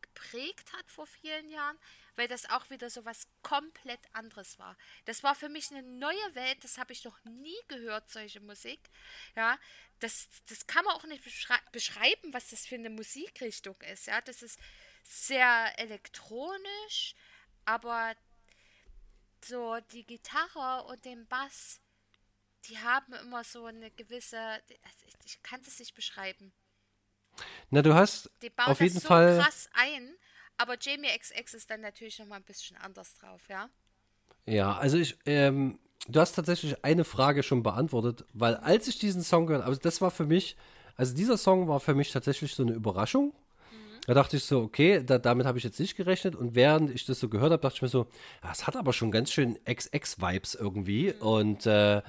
geprägt hat vor vielen Jahren, weil das auch wieder so was komplett anderes war. Das war für mich eine neue Welt, das habe ich noch nie gehört, solche Musik. Ja, das, das kann man auch nicht beschrei beschreiben, was das für eine Musikrichtung ist. Ja, das ist sehr elektronisch, aber so die Gitarre und den Bass, die haben immer so eine gewisse, also ich, ich kann es nicht beschreiben. Na, du hast Die bauen auf jeden das so Fall. krass ein, aber Jamie XX ist dann natürlich noch mal ein bisschen anders drauf, ja. Ja, also ich, ähm, du hast tatsächlich eine Frage schon beantwortet, weil als ich diesen Song gehört, also das war für mich, also dieser Song war für mich tatsächlich so eine Überraschung. Da dachte ich so, okay, da, damit habe ich jetzt nicht gerechnet. Und während ich das so gehört habe, dachte ich mir so, ja, es hat aber schon ganz schön XX-Vibes irgendwie. Und äh,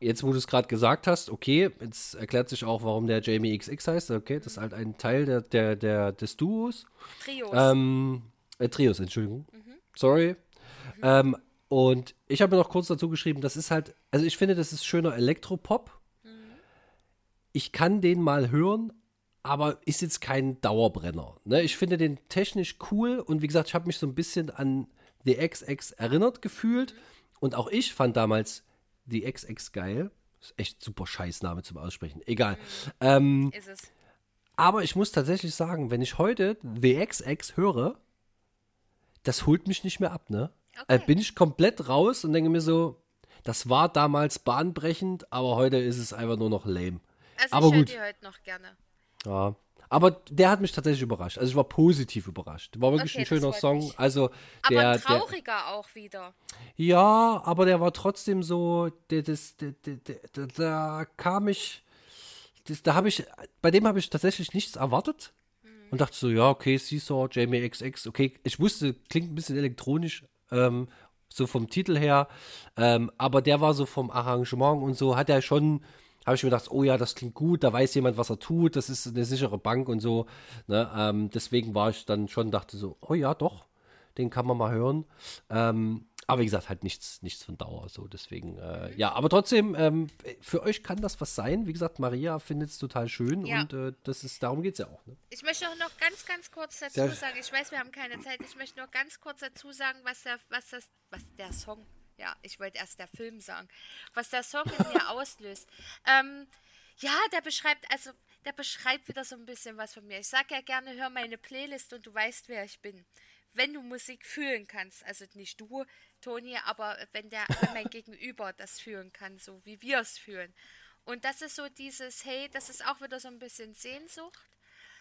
jetzt, wo du es gerade gesagt hast, okay, jetzt erklärt sich auch, warum der Jamie XX heißt. Okay, das ist halt ein Teil der, der, der, des Duos. Trios. Ähm, äh, Trios, Entschuldigung. Sorry. Ähm, und ich habe mir noch kurz dazu geschrieben, das ist halt, also ich finde, das ist schöner Elektropop. Ich kann den mal hören, aber ist jetzt kein Dauerbrenner. Ne? Ich finde den technisch cool und wie gesagt, ich habe mich so ein bisschen an The XX erinnert gefühlt. Und auch ich fand damals The XX geil. Ist echt super Scheißname zum Aussprechen. Egal. Ähm, ist es. aber ich muss tatsächlich sagen, wenn ich heute The XX höre, das holt mich nicht mehr ab, ne? Okay. Äh, bin ich komplett raus und denke mir so, das war damals bahnbrechend, aber heute ist es einfach nur noch lame. Also aber ich höre gut. die heute noch gerne. Ja. Aber der hat mich tatsächlich überrascht. Also ich war positiv überrascht. War wirklich Okay, ein schöner Song. mich. Also Aber der, der trauriger auch wieder. ja, aber der war trotzdem so, der, das, der, der, der, der, da kam ich, das, da habe ich, bei dem habe ich tatsächlich nichts erwartet und dachte so, ja, okay, Seesaw, Jamie XX, okay, ich wusste, klingt ein bisschen elektronisch, ähm, so vom Titel her, ähm, aber der war so vom Arrangement und so, hat er schon, habe ich mir gedacht, oh ja, das klingt gut, da weiß jemand, was er tut, das ist eine sichere Bank und so, ne, ähm, deswegen war ich dann schon, dachte so, oh ja, doch, den kann man mal hören. Ähm, aber wie gesagt, halt nichts, nichts von Dauer so. Deswegen, äh, ja, aber trotzdem, ähm, für euch kann das was sein. Wie gesagt, Maria findet es total schön Ja. und äh, das ist, darum geht es ja auch. Ne? Ich möchte auch noch ganz, ganz kurz dazu sagen, ich weiß, wir haben keine Zeit, ich möchte nur ganz kurz dazu sagen, was der, was das, was der Song, ja, ich wollte erst der Film sagen, was der Song in mir auslöst. Ähm, ja, der beschreibt, also, der beschreibt wieder so ein bisschen was von mir. Ich sage ja gerne, hör meine Playlist und du weißt, wer ich bin. Wenn du Musik fühlen kannst, also nicht du, Toni, aber wenn der, wenn mein Gegenüber das fühlen kann, so wie wir es fühlen. Und das ist so dieses, hey, das ist auch wieder so ein bisschen Sehnsucht.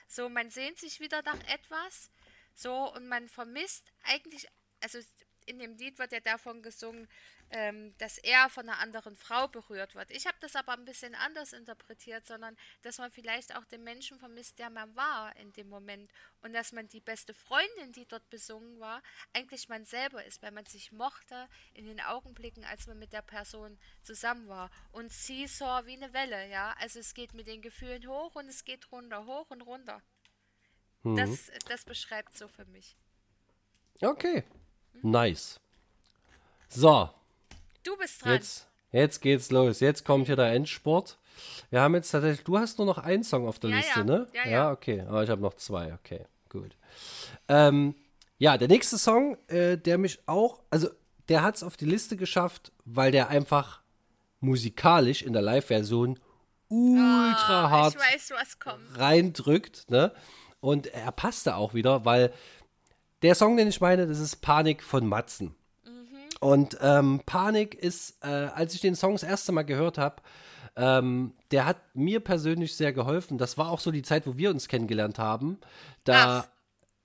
So, man sehnt sich wieder nach etwas. So, und man vermisst eigentlich, also in dem Lied wird ja davon gesungen, ähm, dass er von einer anderen Frau berührt wird. Ich habe das aber ein bisschen anders interpretiert, sondern dass man vielleicht auch den Menschen vermisst, der man war in dem Moment. Und dass man die beste Freundin, die dort besungen war, eigentlich man selber ist, weil man sich mochte in den Augenblicken, als man mit der Person zusammen war. Und Seesaw wie eine Welle, ja. Also es geht mit den Gefühlen hoch und es geht runter, hoch und runter. Das, das beschreibt so für mich. Okay. Nice. So, Du bist dran. jetzt, jetzt geht's los. Jetzt kommt hier der Endsport. Wir haben jetzt tatsächlich, du hast nur noch einen Song auf der Ja, Liste, ja. ne? Ja, ja. okay. Aber ich habe noch zwei. Okay, gut. Ähm, ja, der nächste Song, äh, der mich auch, also der hat es auf die Liste geschafft, weil der einfach musikalisch in der Live-Version ultra Ah, hart Ich weiß, was kommt. reindrückt, ne? Und er passte auch wieder, weil der Song, den ich meine, das ist Panik von Matzen. Und ähm, Panik ist, äh, als ich den Song das erste Mal gehört habe, ähm, der hat mir persönlich sehr geholfen. Das war auch so die Zeit, wo wir uns kennengelernt haben. Da, Ach.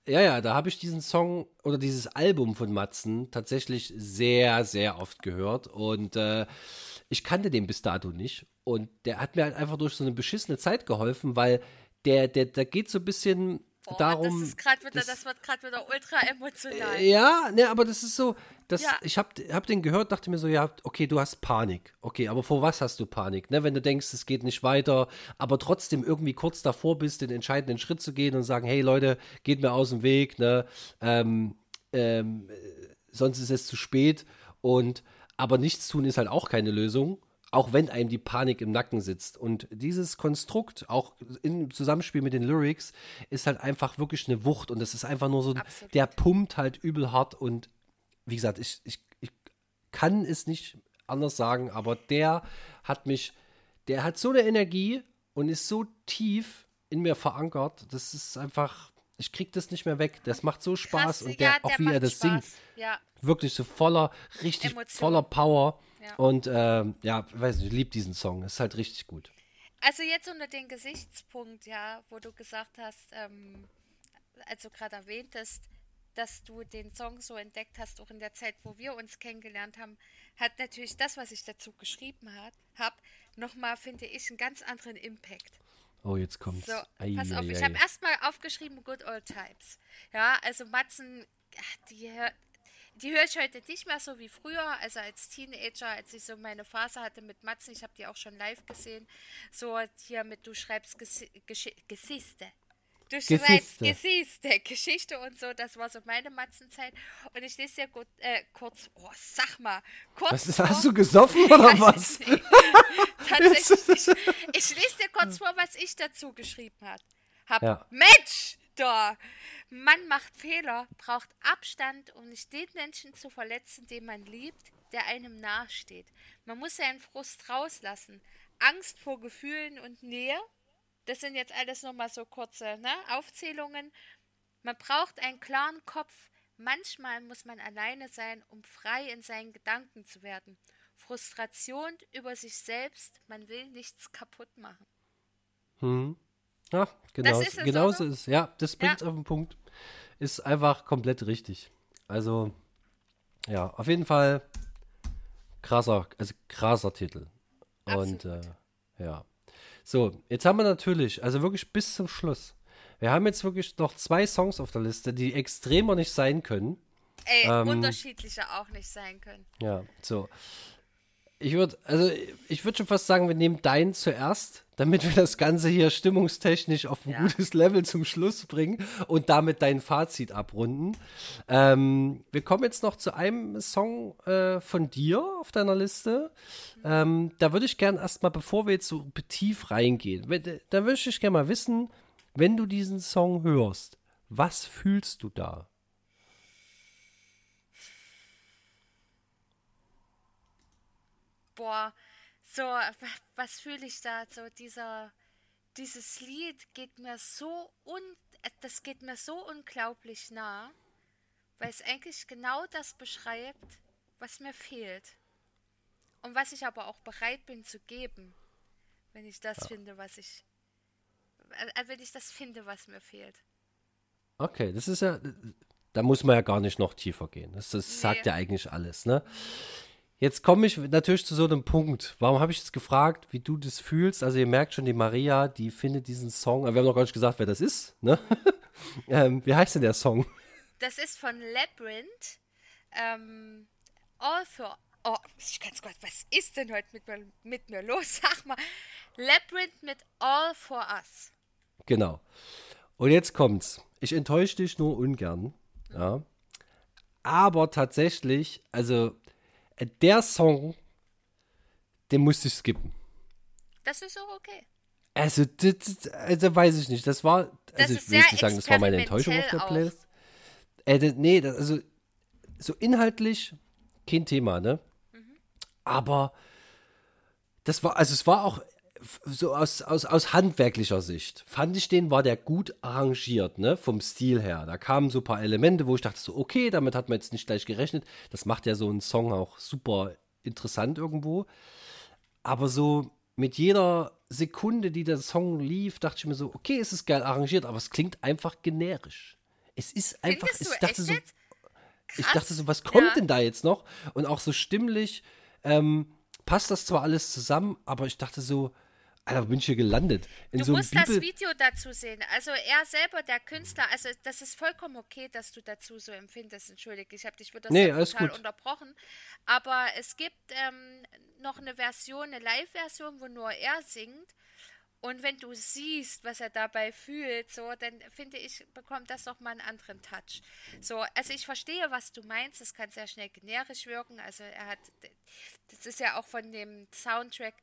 ja, ja, da habe ich diesen Song oder dieses Album von Matzen tatsächlich sehr, sehr oft gehört. Und äh, ich kannte den bis dato nicht. Und der hat mir halt einfach durch so eine beschissene Zeit geholfen, weil der, der, der geht so ein bisschen Boah, darum. das ist gerade wieder, das- das, wird gerade wieder ultra emotional. ja, ne, aber das ist so, das, Ja. ich hab, hab den gehört, dachte mir so, ja, okay, du hast Panik. Okay, aber vor was hast du Panik? Ne, wenn du denkst, es geht nicht weiter, aber trotzdem irgendwie kurz davor bist, den entscheidenden Schritt zu gehen und sagen, hey Leute, geht mir aus dem Weg, ne, ähm, ähm, äh, sonst ist es zu spät und aber nichts tun ist halt auch keine Lösung. Auch wenn einem die Panik im Nacken sitzt. Und dieses Konstrukt, auch im Zusammenspiel mit den Lyrics, ist halt einfach wirklich eine Wucht. Und das ist einfach nur so, Absolut. der pumpt halt übel hart. Und wie gesagt, ich, ich, ich kann es nicht anders sagen, aber der hat mich, der hat so eine Energie und ist so tief in mir verankert. Das ist einfach, ich krieg das nicht mehr weg. Das macht so Spaß Krass, und der, ja, auch der wie er das Spaß. singt, Ja, wirklich so voller, richtig Emotion. voller Power. Ja. Und ähm, ja, weiß nicht, ich liebe diesen Song. Ist halt richtig gut. Also jetzt unter den Gesichtspunkt, ja, wo du gesagt hast, ähm, also gerade erwähntest, dass du den Song so entdeckt hast, auch in der Zeit, wo wir uns kennengelernt haben, hat natürlich das, was ich dazu geschrieben habe, nochmal, finde ich, einen ganz anderen Impact. Oh, jetzt kommt's. So, Ei, pass auf, ei, ich ei. habe erstmal aufgeschrieben Good Old Times. Ja, also Matzen, ach, die, hör- die höre ich heute nicht mehr so wie früher. Also als Teenager, als ich so meine Phase hatte mit Matzen, ich habe die auch schon live gesehen. So hier mit Du schreibst Gesi Gesch Gesiste. Du schreibst Gesiste. Gesiste, Geschichte und so, das war so meine Matzenzeit. Und ich lese dir gut, äh, kurz, oh, sag mal, kurz. Was vor- hast du gesoffen oder ja, was? Tatsächlich. Ich, ich lese dir kurz vor, was ich dazu geschrieben habe. Hab, Ja. Mensch, da! Man macht Fehler, braucht Abstand, um nicht den Menschen zu verletzen, den man liebt, der einem nahesteht. Man muss seinen Frust rauslassen. Angst vor Gefühlen und Nähe. Das sind jetzt alles nochmal so kurze ne, Aufzählungen. Man braucht einen klaren Kopf. Manchmal muss man alleine sein, um frei in seinen Gedanken zu werden. Frustration über sich selbst, man will nichts kaputt machen. Hm. Ja, genau, ist es, genau oder? so ist es. Ja, das bringt auf den Punkt. Ist einfach komplett richtig. Also, ja, auf jeden Fall krasser, also krasser Titel. Und äh, ja. So, jetzt haben wir natürlich, also wirklich bis zum Schluss. Wir haben jetzt wirklich noch zwei Songs auf der Liste, die extremer nicht sein können. Ey, Ähm, unterschiedlicher auch nicht sein können. Ja, so. Ich würde, also ich würde schon fast sagen, wir nehmen deinen zuerst, damit wir das Ganze hier stimmungstechnisch auf ein Ja. gutes Level zum Schluss bringen und damit dein Fazit abrunden. Ähm, wir kommen jetzt noch zu einem Song äh, von dir auf deiner Liste. Ähm, da würde ich gern erstmal, bevor wir jetzt so tief reingehen, da würde ich gerne mal wissen, wenn du diesen Song hörst, was fühlst du da? Boah, so, wa- was fühle ich da? So, dieser, dieses Lied geht mir so un, äh, das geht mir so unglaublich nah, weil es eigentlich genau das beschreibt, was mir fehlt. Und was ich aber auch bereit bin zu geben, wenn ich das finde, was ich, äh, wenn ich das finde, was mir fehlt. Okay, das ist ja, da muss man ja gar nicht noch tiefer gehen. Das, das sagt Nee. ja eigentlich alles, ne? Jetzt komme ich natürlich zu so einem Punkt. Warum habe ich jetzt gefragt, wie du das fühlst? Also ihr merkt schon, die Maria, die findet diesen Song, aber wir haben noch gar nicht gesagt, wer das ist, ne? ähm, wie heißt denn der Song? Das ist von Labyrinth. Ähm, All for. Oh, ich ganz Gott, was ist denn heute mit mir, mit mir los? Sag mal. Labyrinth mit All for Us. Genau. Und jetzt kommt's. Ich enttäusche dich nur ungern, ja. Aber tatsächlich, also der Song, den musste ich skippen. Das ist auch okay. Also, das, das, also weiß ich nicht. Das war, Das also ist ich will nicht sagen, das war meine Enttäuschung auf der Playlist. Äh, das, nee, das, also so inhaltlich kein Thema, ne? Mhm. Aber das war, also es war auch so aus, aus, aus handwerklicher Sicht, fand ich den, war der gut arrangiert, ne? Vom Stil her. Da kamen so ein paar Elemente, wo ich dachte so, okay, damit hat man jetzt nicht gleich gerechnet. Das macht ja so einen Song auch super interessant irgendwo. Aber so mit jeder Sekunde, die der Song lief, dachte ich mir so, okay, es ist geil arrangiert, aber es klingt einfach generisch. Es ist einfach, Findest ich dachte so, ich dachte so, was kommt Ja. denn da jetzt noch? Und auch so stimmlich ähm, passt das zwar alles zusammen, aber ich dachte so, Alter, wo bin ich hier gelandet? In Du so musst das Bibel Video dazu sehen. Also er selber, der Künstler, also das ist vollkommen okay, dass du dazu so empfindest. Entschuldige, ich habe dich wieder Nee, brutal gut. unterbrochen. Aber es gibt ähm, noch eine Version, eine Live-Version, wo nur er singt. Und wenn du siehst, was er dabei fühlt, so, dann finde ich, bekommt das nochmal einen anderen Touch. So, also ich verstehe, was du meinst. Es kann sehr schnell generisch wirken. Also er hat, das ist ja auch von dem Soundtrack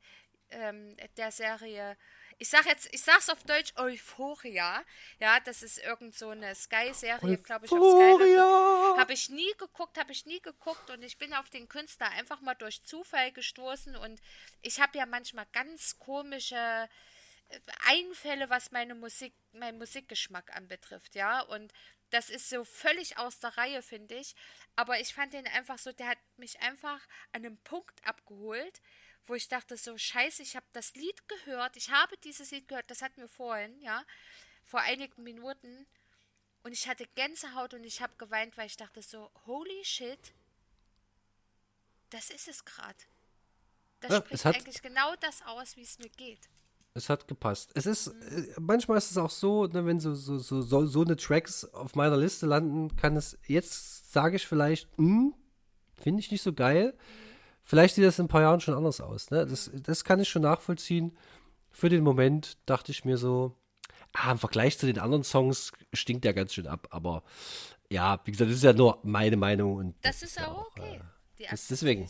ähm, der Serie. Ich sag jetzt, ich sag's auf Deutsch, Euphoria. Ja, das ist irgend so eine Sky-Serie, glaube ich, auf Sky. Euphoria. Habe ich nie geguckt, habe ich nie geguckt und ich bin auf den Künstler einfach mal durch Zufall gestoßen und ich habe ja manchmal ganz komische Einfälle, was meine Musik, mein Musikgeschmack anbetrifft, ja. Und das ist so völlig aus der Reihe, finde ich. Aber ich fand den einfach so, der hat mich einfach an einem Punkt abgeholt, wo ich dachte so, scheiße, ich habe das Lied gehört, ich habe dieses Lied gehört, das hatten wir vorhin, ja, vor einigen Minuten. Und ich hatte Gänsehaut und ich habe geweint, weil ich dachte so, holy shit, das ist es gerade. Das Ja, spricht eigentlich genau das aus, wie es mir geht. Es hat gepasst. Es ist, äh, manchmal ist es auch so, ne, wenn so, so, so, so, so eine Tracks auf meiner Liste landen, kann es, jetzt sage ich vielleicht, hm, finde ich nicht so geil. Vielleicht sieht das in ein paar Jahren schon anders aus. Ne? Das, das kann ich schon nachvollziehen. Für den Moment dachte ich mir so, ah, im Vergleich zu den anderen Songs stinkt der ganz schön ab. Aber ja, wie gesagt, das ist ja nur meine Meinung. Und Das, ist ja auch okay. Die das- deswegen.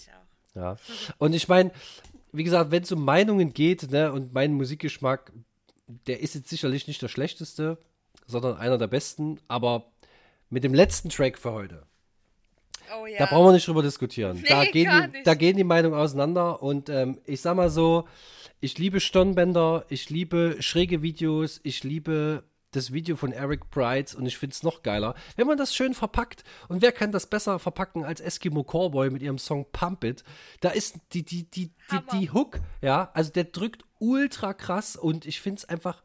ja. Und ich meine, wie gesagt, wenn es um Meinungen geht, ne, und mein Musikgeschmack, der ist jetzt sicherlich nicht der schlechteste, sondern einer der besten, aber mit dem letzten Track für heute, Oh ja. da brauchen wir nicht drüber diskutieren. Nee, da, gehen die, da gehen die Meinungen auseinander und ähm, ich sag mal so, ich liebe Stirnbänder, ich liebe schräge Videos, ich liebe das Video von Eric Brides und ich finde es noch geiler, wenn man das schön verpackt. Und wer kann das besser verpacken als Eskimo Cowboy mit ihrem Song Pump It? Da ist die, die, die, die, die Hook, ja, also der drückt ultra krass und ich finde es einfach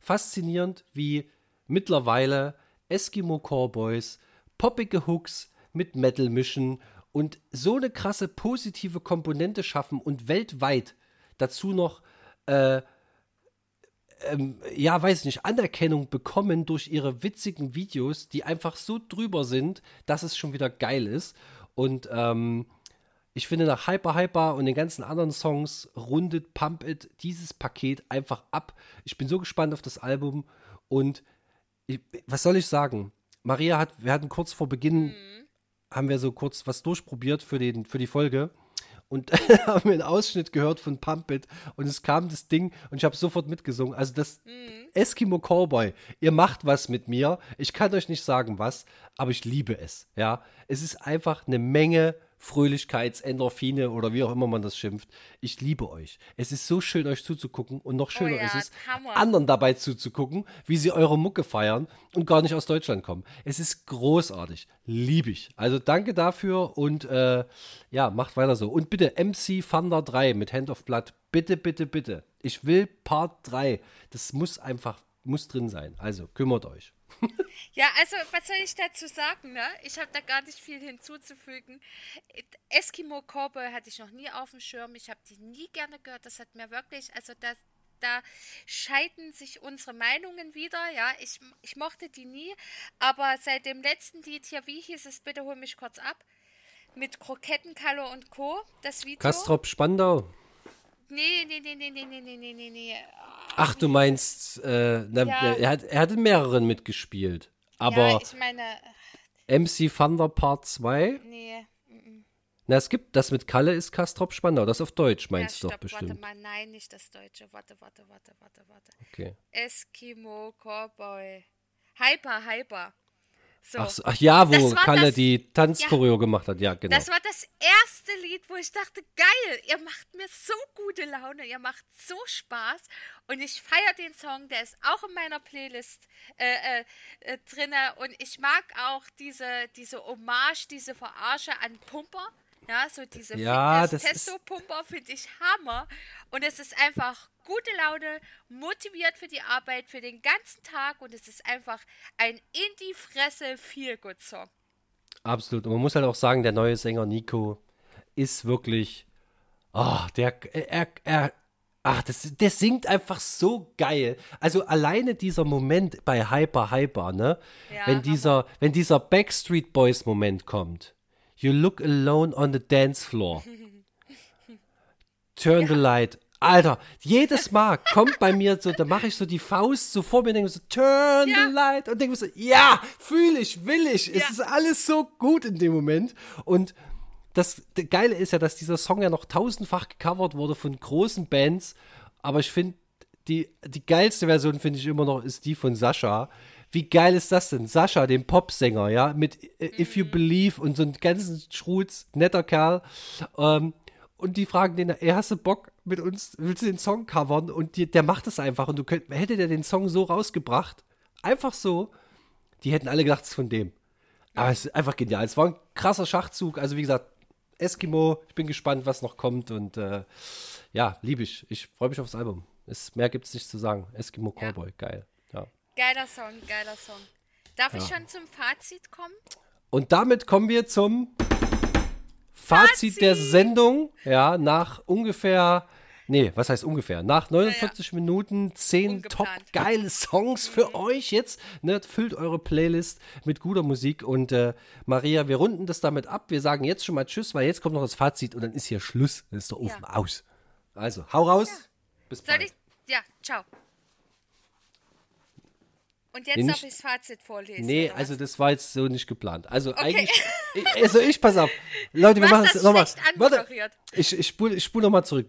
faszinierend, wie mittlerweile Eskimo Cowboys poppige Hooks mit Metal mischen und so eine krasse positive Komponente schaffen und weltweit dazu noch, äh, ähm, ja, weiß ich nicht, Anerkennung bekommen durch ihre witzigen Videos, die einfach so drüber sind, dass es schon wieder geil ist. Und ähm, ich finde, nach Hyper Hyper und den ganzen anderen Songs rundet Pump It dieses Paket einfach ab. Ich bin so gespannt auf das Album und ich, was soll ich sagen? Maria hat, wir hatten kurz vor Beginn, haben wir so kurz was durchprobiert für, den, für die Folge und haben einen Ausschnitt gehört von Pump It und es kam das Ding und ich habe sofort mitgesungen. Also das Eskimo Cowboy, ihr macht was mit mir. Ich kann euch nicht sagen was, aber ich liebe es. Ja, es ist einfach eine Menge Fröhlichkeitsendorphine oder wie auch immer man das schimpft. Ich liebe euch. Es ist so schön, euch zuzugucken und noch schöner Oh ja, ist es, Hammer. anderen dabei zuzugucken, wie sie eure Mucke feiern und gar nicht aus Deutschland kommen. Es ist großartig. Liebe ich. Also danke dafür und äh, ja, macht weiter so. Und bitte MC Thunder 3 mit Hand of Blood. Bitte, bitte, bitte. Ich will Part 3. Das muss einfach, muss drin sein. Also kümmert euch. Ja, also was soll ich dazu sagen, ne? Ich habe da gar nicht viel hinzuzufügen. Eskimo Cowboy hatte ich noch nie auf dem Schirm. Ich habe die nie gerne gehört. Das hat mir wirklich, also das, da scheiden sich unsere Meinungen wieder. Ja, ich, ich mochte die nie. Aber seit dem letzten Lied hier, wie hieß es, bitte hol mich kurz ab, mit Krokettenkalle und Co., das Video. Kastrop Spandau. Nee, nee, nee, nee, nee, nee, nee, nee, nee. Ach, du meinst, äh, na, Ja. er, hat, er hat in mehreren mitgespielt. Aber ja, ich meine, MC Thunder Part 2, nee. na, es gibt das mit Kalle ist Kastrop Spandau. Das auf Deutsch meinst ja, du doch stopp, Warte bestimmt. mal, nein, nicht das Deutsche. Warte, warte, warte, warte, warte. Okay. Eskimo Cowboy. Hyper, Hyper. So. Ach, so, ach ja, wo Kalle das- die Tanzchoreo gemacht hat. Ja, genau. Das war das erste Lied, wo ich dachte, geil, ihr macht mir so gute Laune, ihr macht so Spaß und ich feiere den Song, der ist auch in meiner Playlist äh, äh, äh, drinne und ich mag auch diese, diese Hommage, diese Verarsche an Pumper. Ja, so diese Ja, Fitness-Testo-Pumper finde ich Hammer. Und es ist einfach gute Laune, motiviert für die Arbeit, für den ganzen Tag und es ist einfach ein in die Fresse Feel-Good-Song. Absolut. Und man muss halt auch sagen, der neue Sänger Nico ist wirklich. Ah, der. Er, er, ach, das, der singt einfach so geil. Also alleine dieser Moment bei Hyper Hyper, ne? Ja, wenn dieser, wenn dieser Backstreet Boys Moment kommt. You look alone on the dance floor. Turn the light. Alter, jedes Mal kommt bei mir so, da mache ich so die Faust so vor mir und denke so, turn Ja. the light und denke so, ja, fühle ich, will ich. Ja. Es ist alles so gut in dem Moment. Und das Geile ist ja, dass dieser Song ja noch tausendfach gecovert wurde von großen Bands. Aber ich finde, die, die geilste Version finde ich immer noch ist die von Sascha. Wie geil ist das denn? Sascha, den Popsänger, ja, mit äh, If You Believe und so einen ganzen Schrutz, netter Kerl. Ähm, und die fragen den, ey, hast du Bock, mit uns, willst du den Song covern und die, der macht das einfach und du könnt, hätte der den Song so rausgebracht, einfach so, die hätten alle gedacht, es ist von dem. Aber es ist einfach genial. Es war ein krasser Schachzug. Also wie gesagt, Eskimo, ich bin gespannt, was noch kommt und äh, ja, liebe ich. Ich freue mich aufs Album. Es, mehr gibt es nicht zu sagen. Eskimo Cowboy, geil. Ja. Geiler Song, geiler Song. Darf ich schon zum Fazit kommen? Und damit kommen wir zum Fazit, der Sendung. Ja, nach ungefähr, nee, was heißt ungefähr? Nach 49 Minuten 10 top Ungeplant. geile Songs für euch jetzt. Ne, füllt eure Playlist mit guter Musik. Und äh, Maria, wir runden das damit ab. Wir sagen jetzt schon mal Tschüss, weil jetzt kommt noch das Fazit und dann ist hier Schluss. Dann ist der Ofen Ja. aus. Also, hau raus. Bis Soll bald. Ja, ciao. Und jetzt Nee, darf ich das Fazit vorlesen. Nee, oder also das war jetzt so nicht geplant. Also eigentlich, ich, also ich, pass auf. Leute, wir machen es nochmal. Warte, ich, ich spule ich spul nochmal zurück.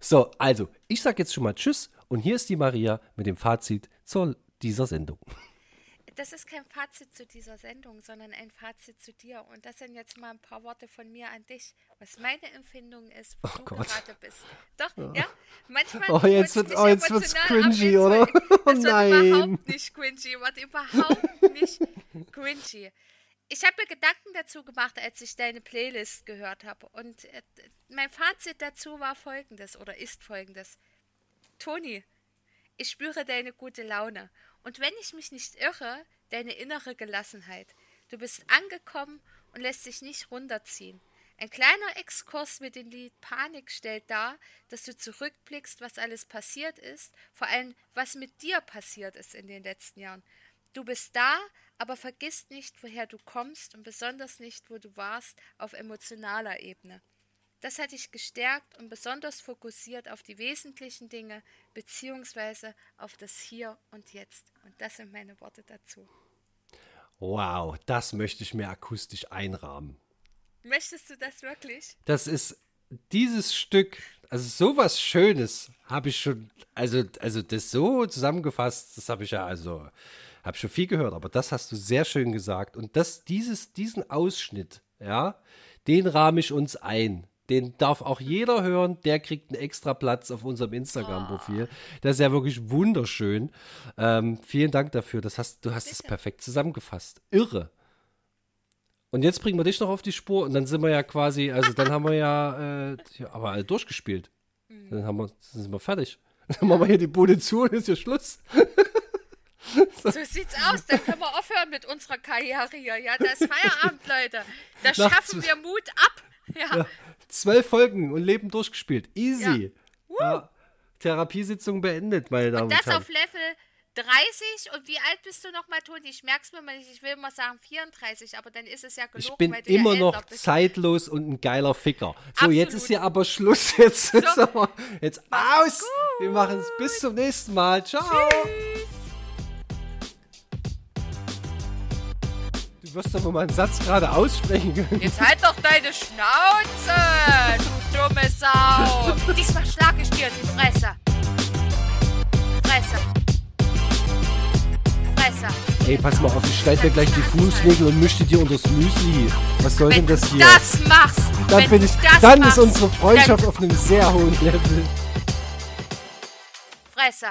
So, also, ich sag jetzt schon mal Tschüss und hier ist die Maria mit dem Fazit zu dieser Sendung. Das ist kein Fazit zu dieser Sendung, sondern ein Fazit zu dir. Und das sind jetzt mal ein paar Worte von mir an dich, was meine Empfindung ist, wo Oh du Gott. gerade bist. Doch, ja, manchmal. Oh, jetzt wird- oh, jetzt wird's cringy, oder? Oh, nein. überhaupt nicht cringy, wird überhaupt nicht cringy. Ich habe mir Gedanken dazu gemacht, als ich deine Playlist gehört habe. Und äh, mein Fazit dazu war folgendes oder ist folgendes. Toni, ich spüre deine gute Laune. Und wenn ich mich nicht irre, deine innere Gelassenheit. Du bist angekommen und lässt dich nicht runterziehen. Ein kleiner Exkurs mit dem Lied Panik stellt dar, dass du zurückblickst, was alles passiert ist, vor allem was mit dir passiert ist in den letzten Jahren. Du bist da, aber vergiss nicht, woher du kommst und besonders nicht, wo du warst, auf emotionaler Ebene. Das hat dich gestärkt und besonders fokussiert auf die wesentlichen Dinge beziehungsweise auf das Hier und Jetzt. Und das sind meine Worte dazu. Wow, das möchte ich mir akustisch einrahmen. Möchtest du das wirklich? Das ist dieses Stück, also sowas Schönes habe ich schon, also, also das so zusammengefasst, das habe ich ja, also, habe schon viel gehört, aber das hast du sehr schön gesagt. Und das, dieses, diesen Ausschnitt, ja, den rahme ich uns ein. Den darf auch jeder hören, der kriegt einen extra Platz auf unserem Instagram-Profil. Das ist ja wirklich wunderschön. Ähm, vielen Dank dafür. Das hast, du hast es perfekt zusammengefasst. Irre. Und jetzt bringen wir dich noch auf die Spur und dann sind wir ja quasi, also dann haben wir ja, äh, ja aber alle durchgespielt. Dann, haben wir, dann sind wir fertig. Dann machen wir hier die Bude zu und ist hier Schluss. So sieht's aus. Dann können wir aufhören mit unserer Karriere hier. Ja, das ist Feierabend, Leute. Da schaffen wir Mut ab. Ja. Zwölf Folgen und Leben durchgespielt. Easy. Ja. Therapiesitzung beendet, meine Damen und, Das Herren. auf Level 30. Und wie alt bist du nochmal, Toni? Ich merk's mir mal nicht. Ich will immer sagen 34, aber dann ist es ja genug. Ich bin weil du immer ja noch bist. zeitlos und ein geiler Ficker. So, Absolut. jetzt ist hier aber Schluss. Jetzt, aber, jetzt aus. Wir machen es bis zum nächsten Mal. Ciao. Du wirst doch wohl mal einen Satz gerade aussprechen können. Jetzt halt doch deine Schnauze, du dumme Sau. Diesmal schlag ich dir die Fresse. Fresse. Fresse. Ey, pass mal auf, ich schneide mir gleich die Fußnägel und mische dir unters Müsli. Was soll Wenn denn das hier? das machst, dann bin du ich, das dann machst, ist unsere Freundschaft auf einem sehr hohen Level. Fresse.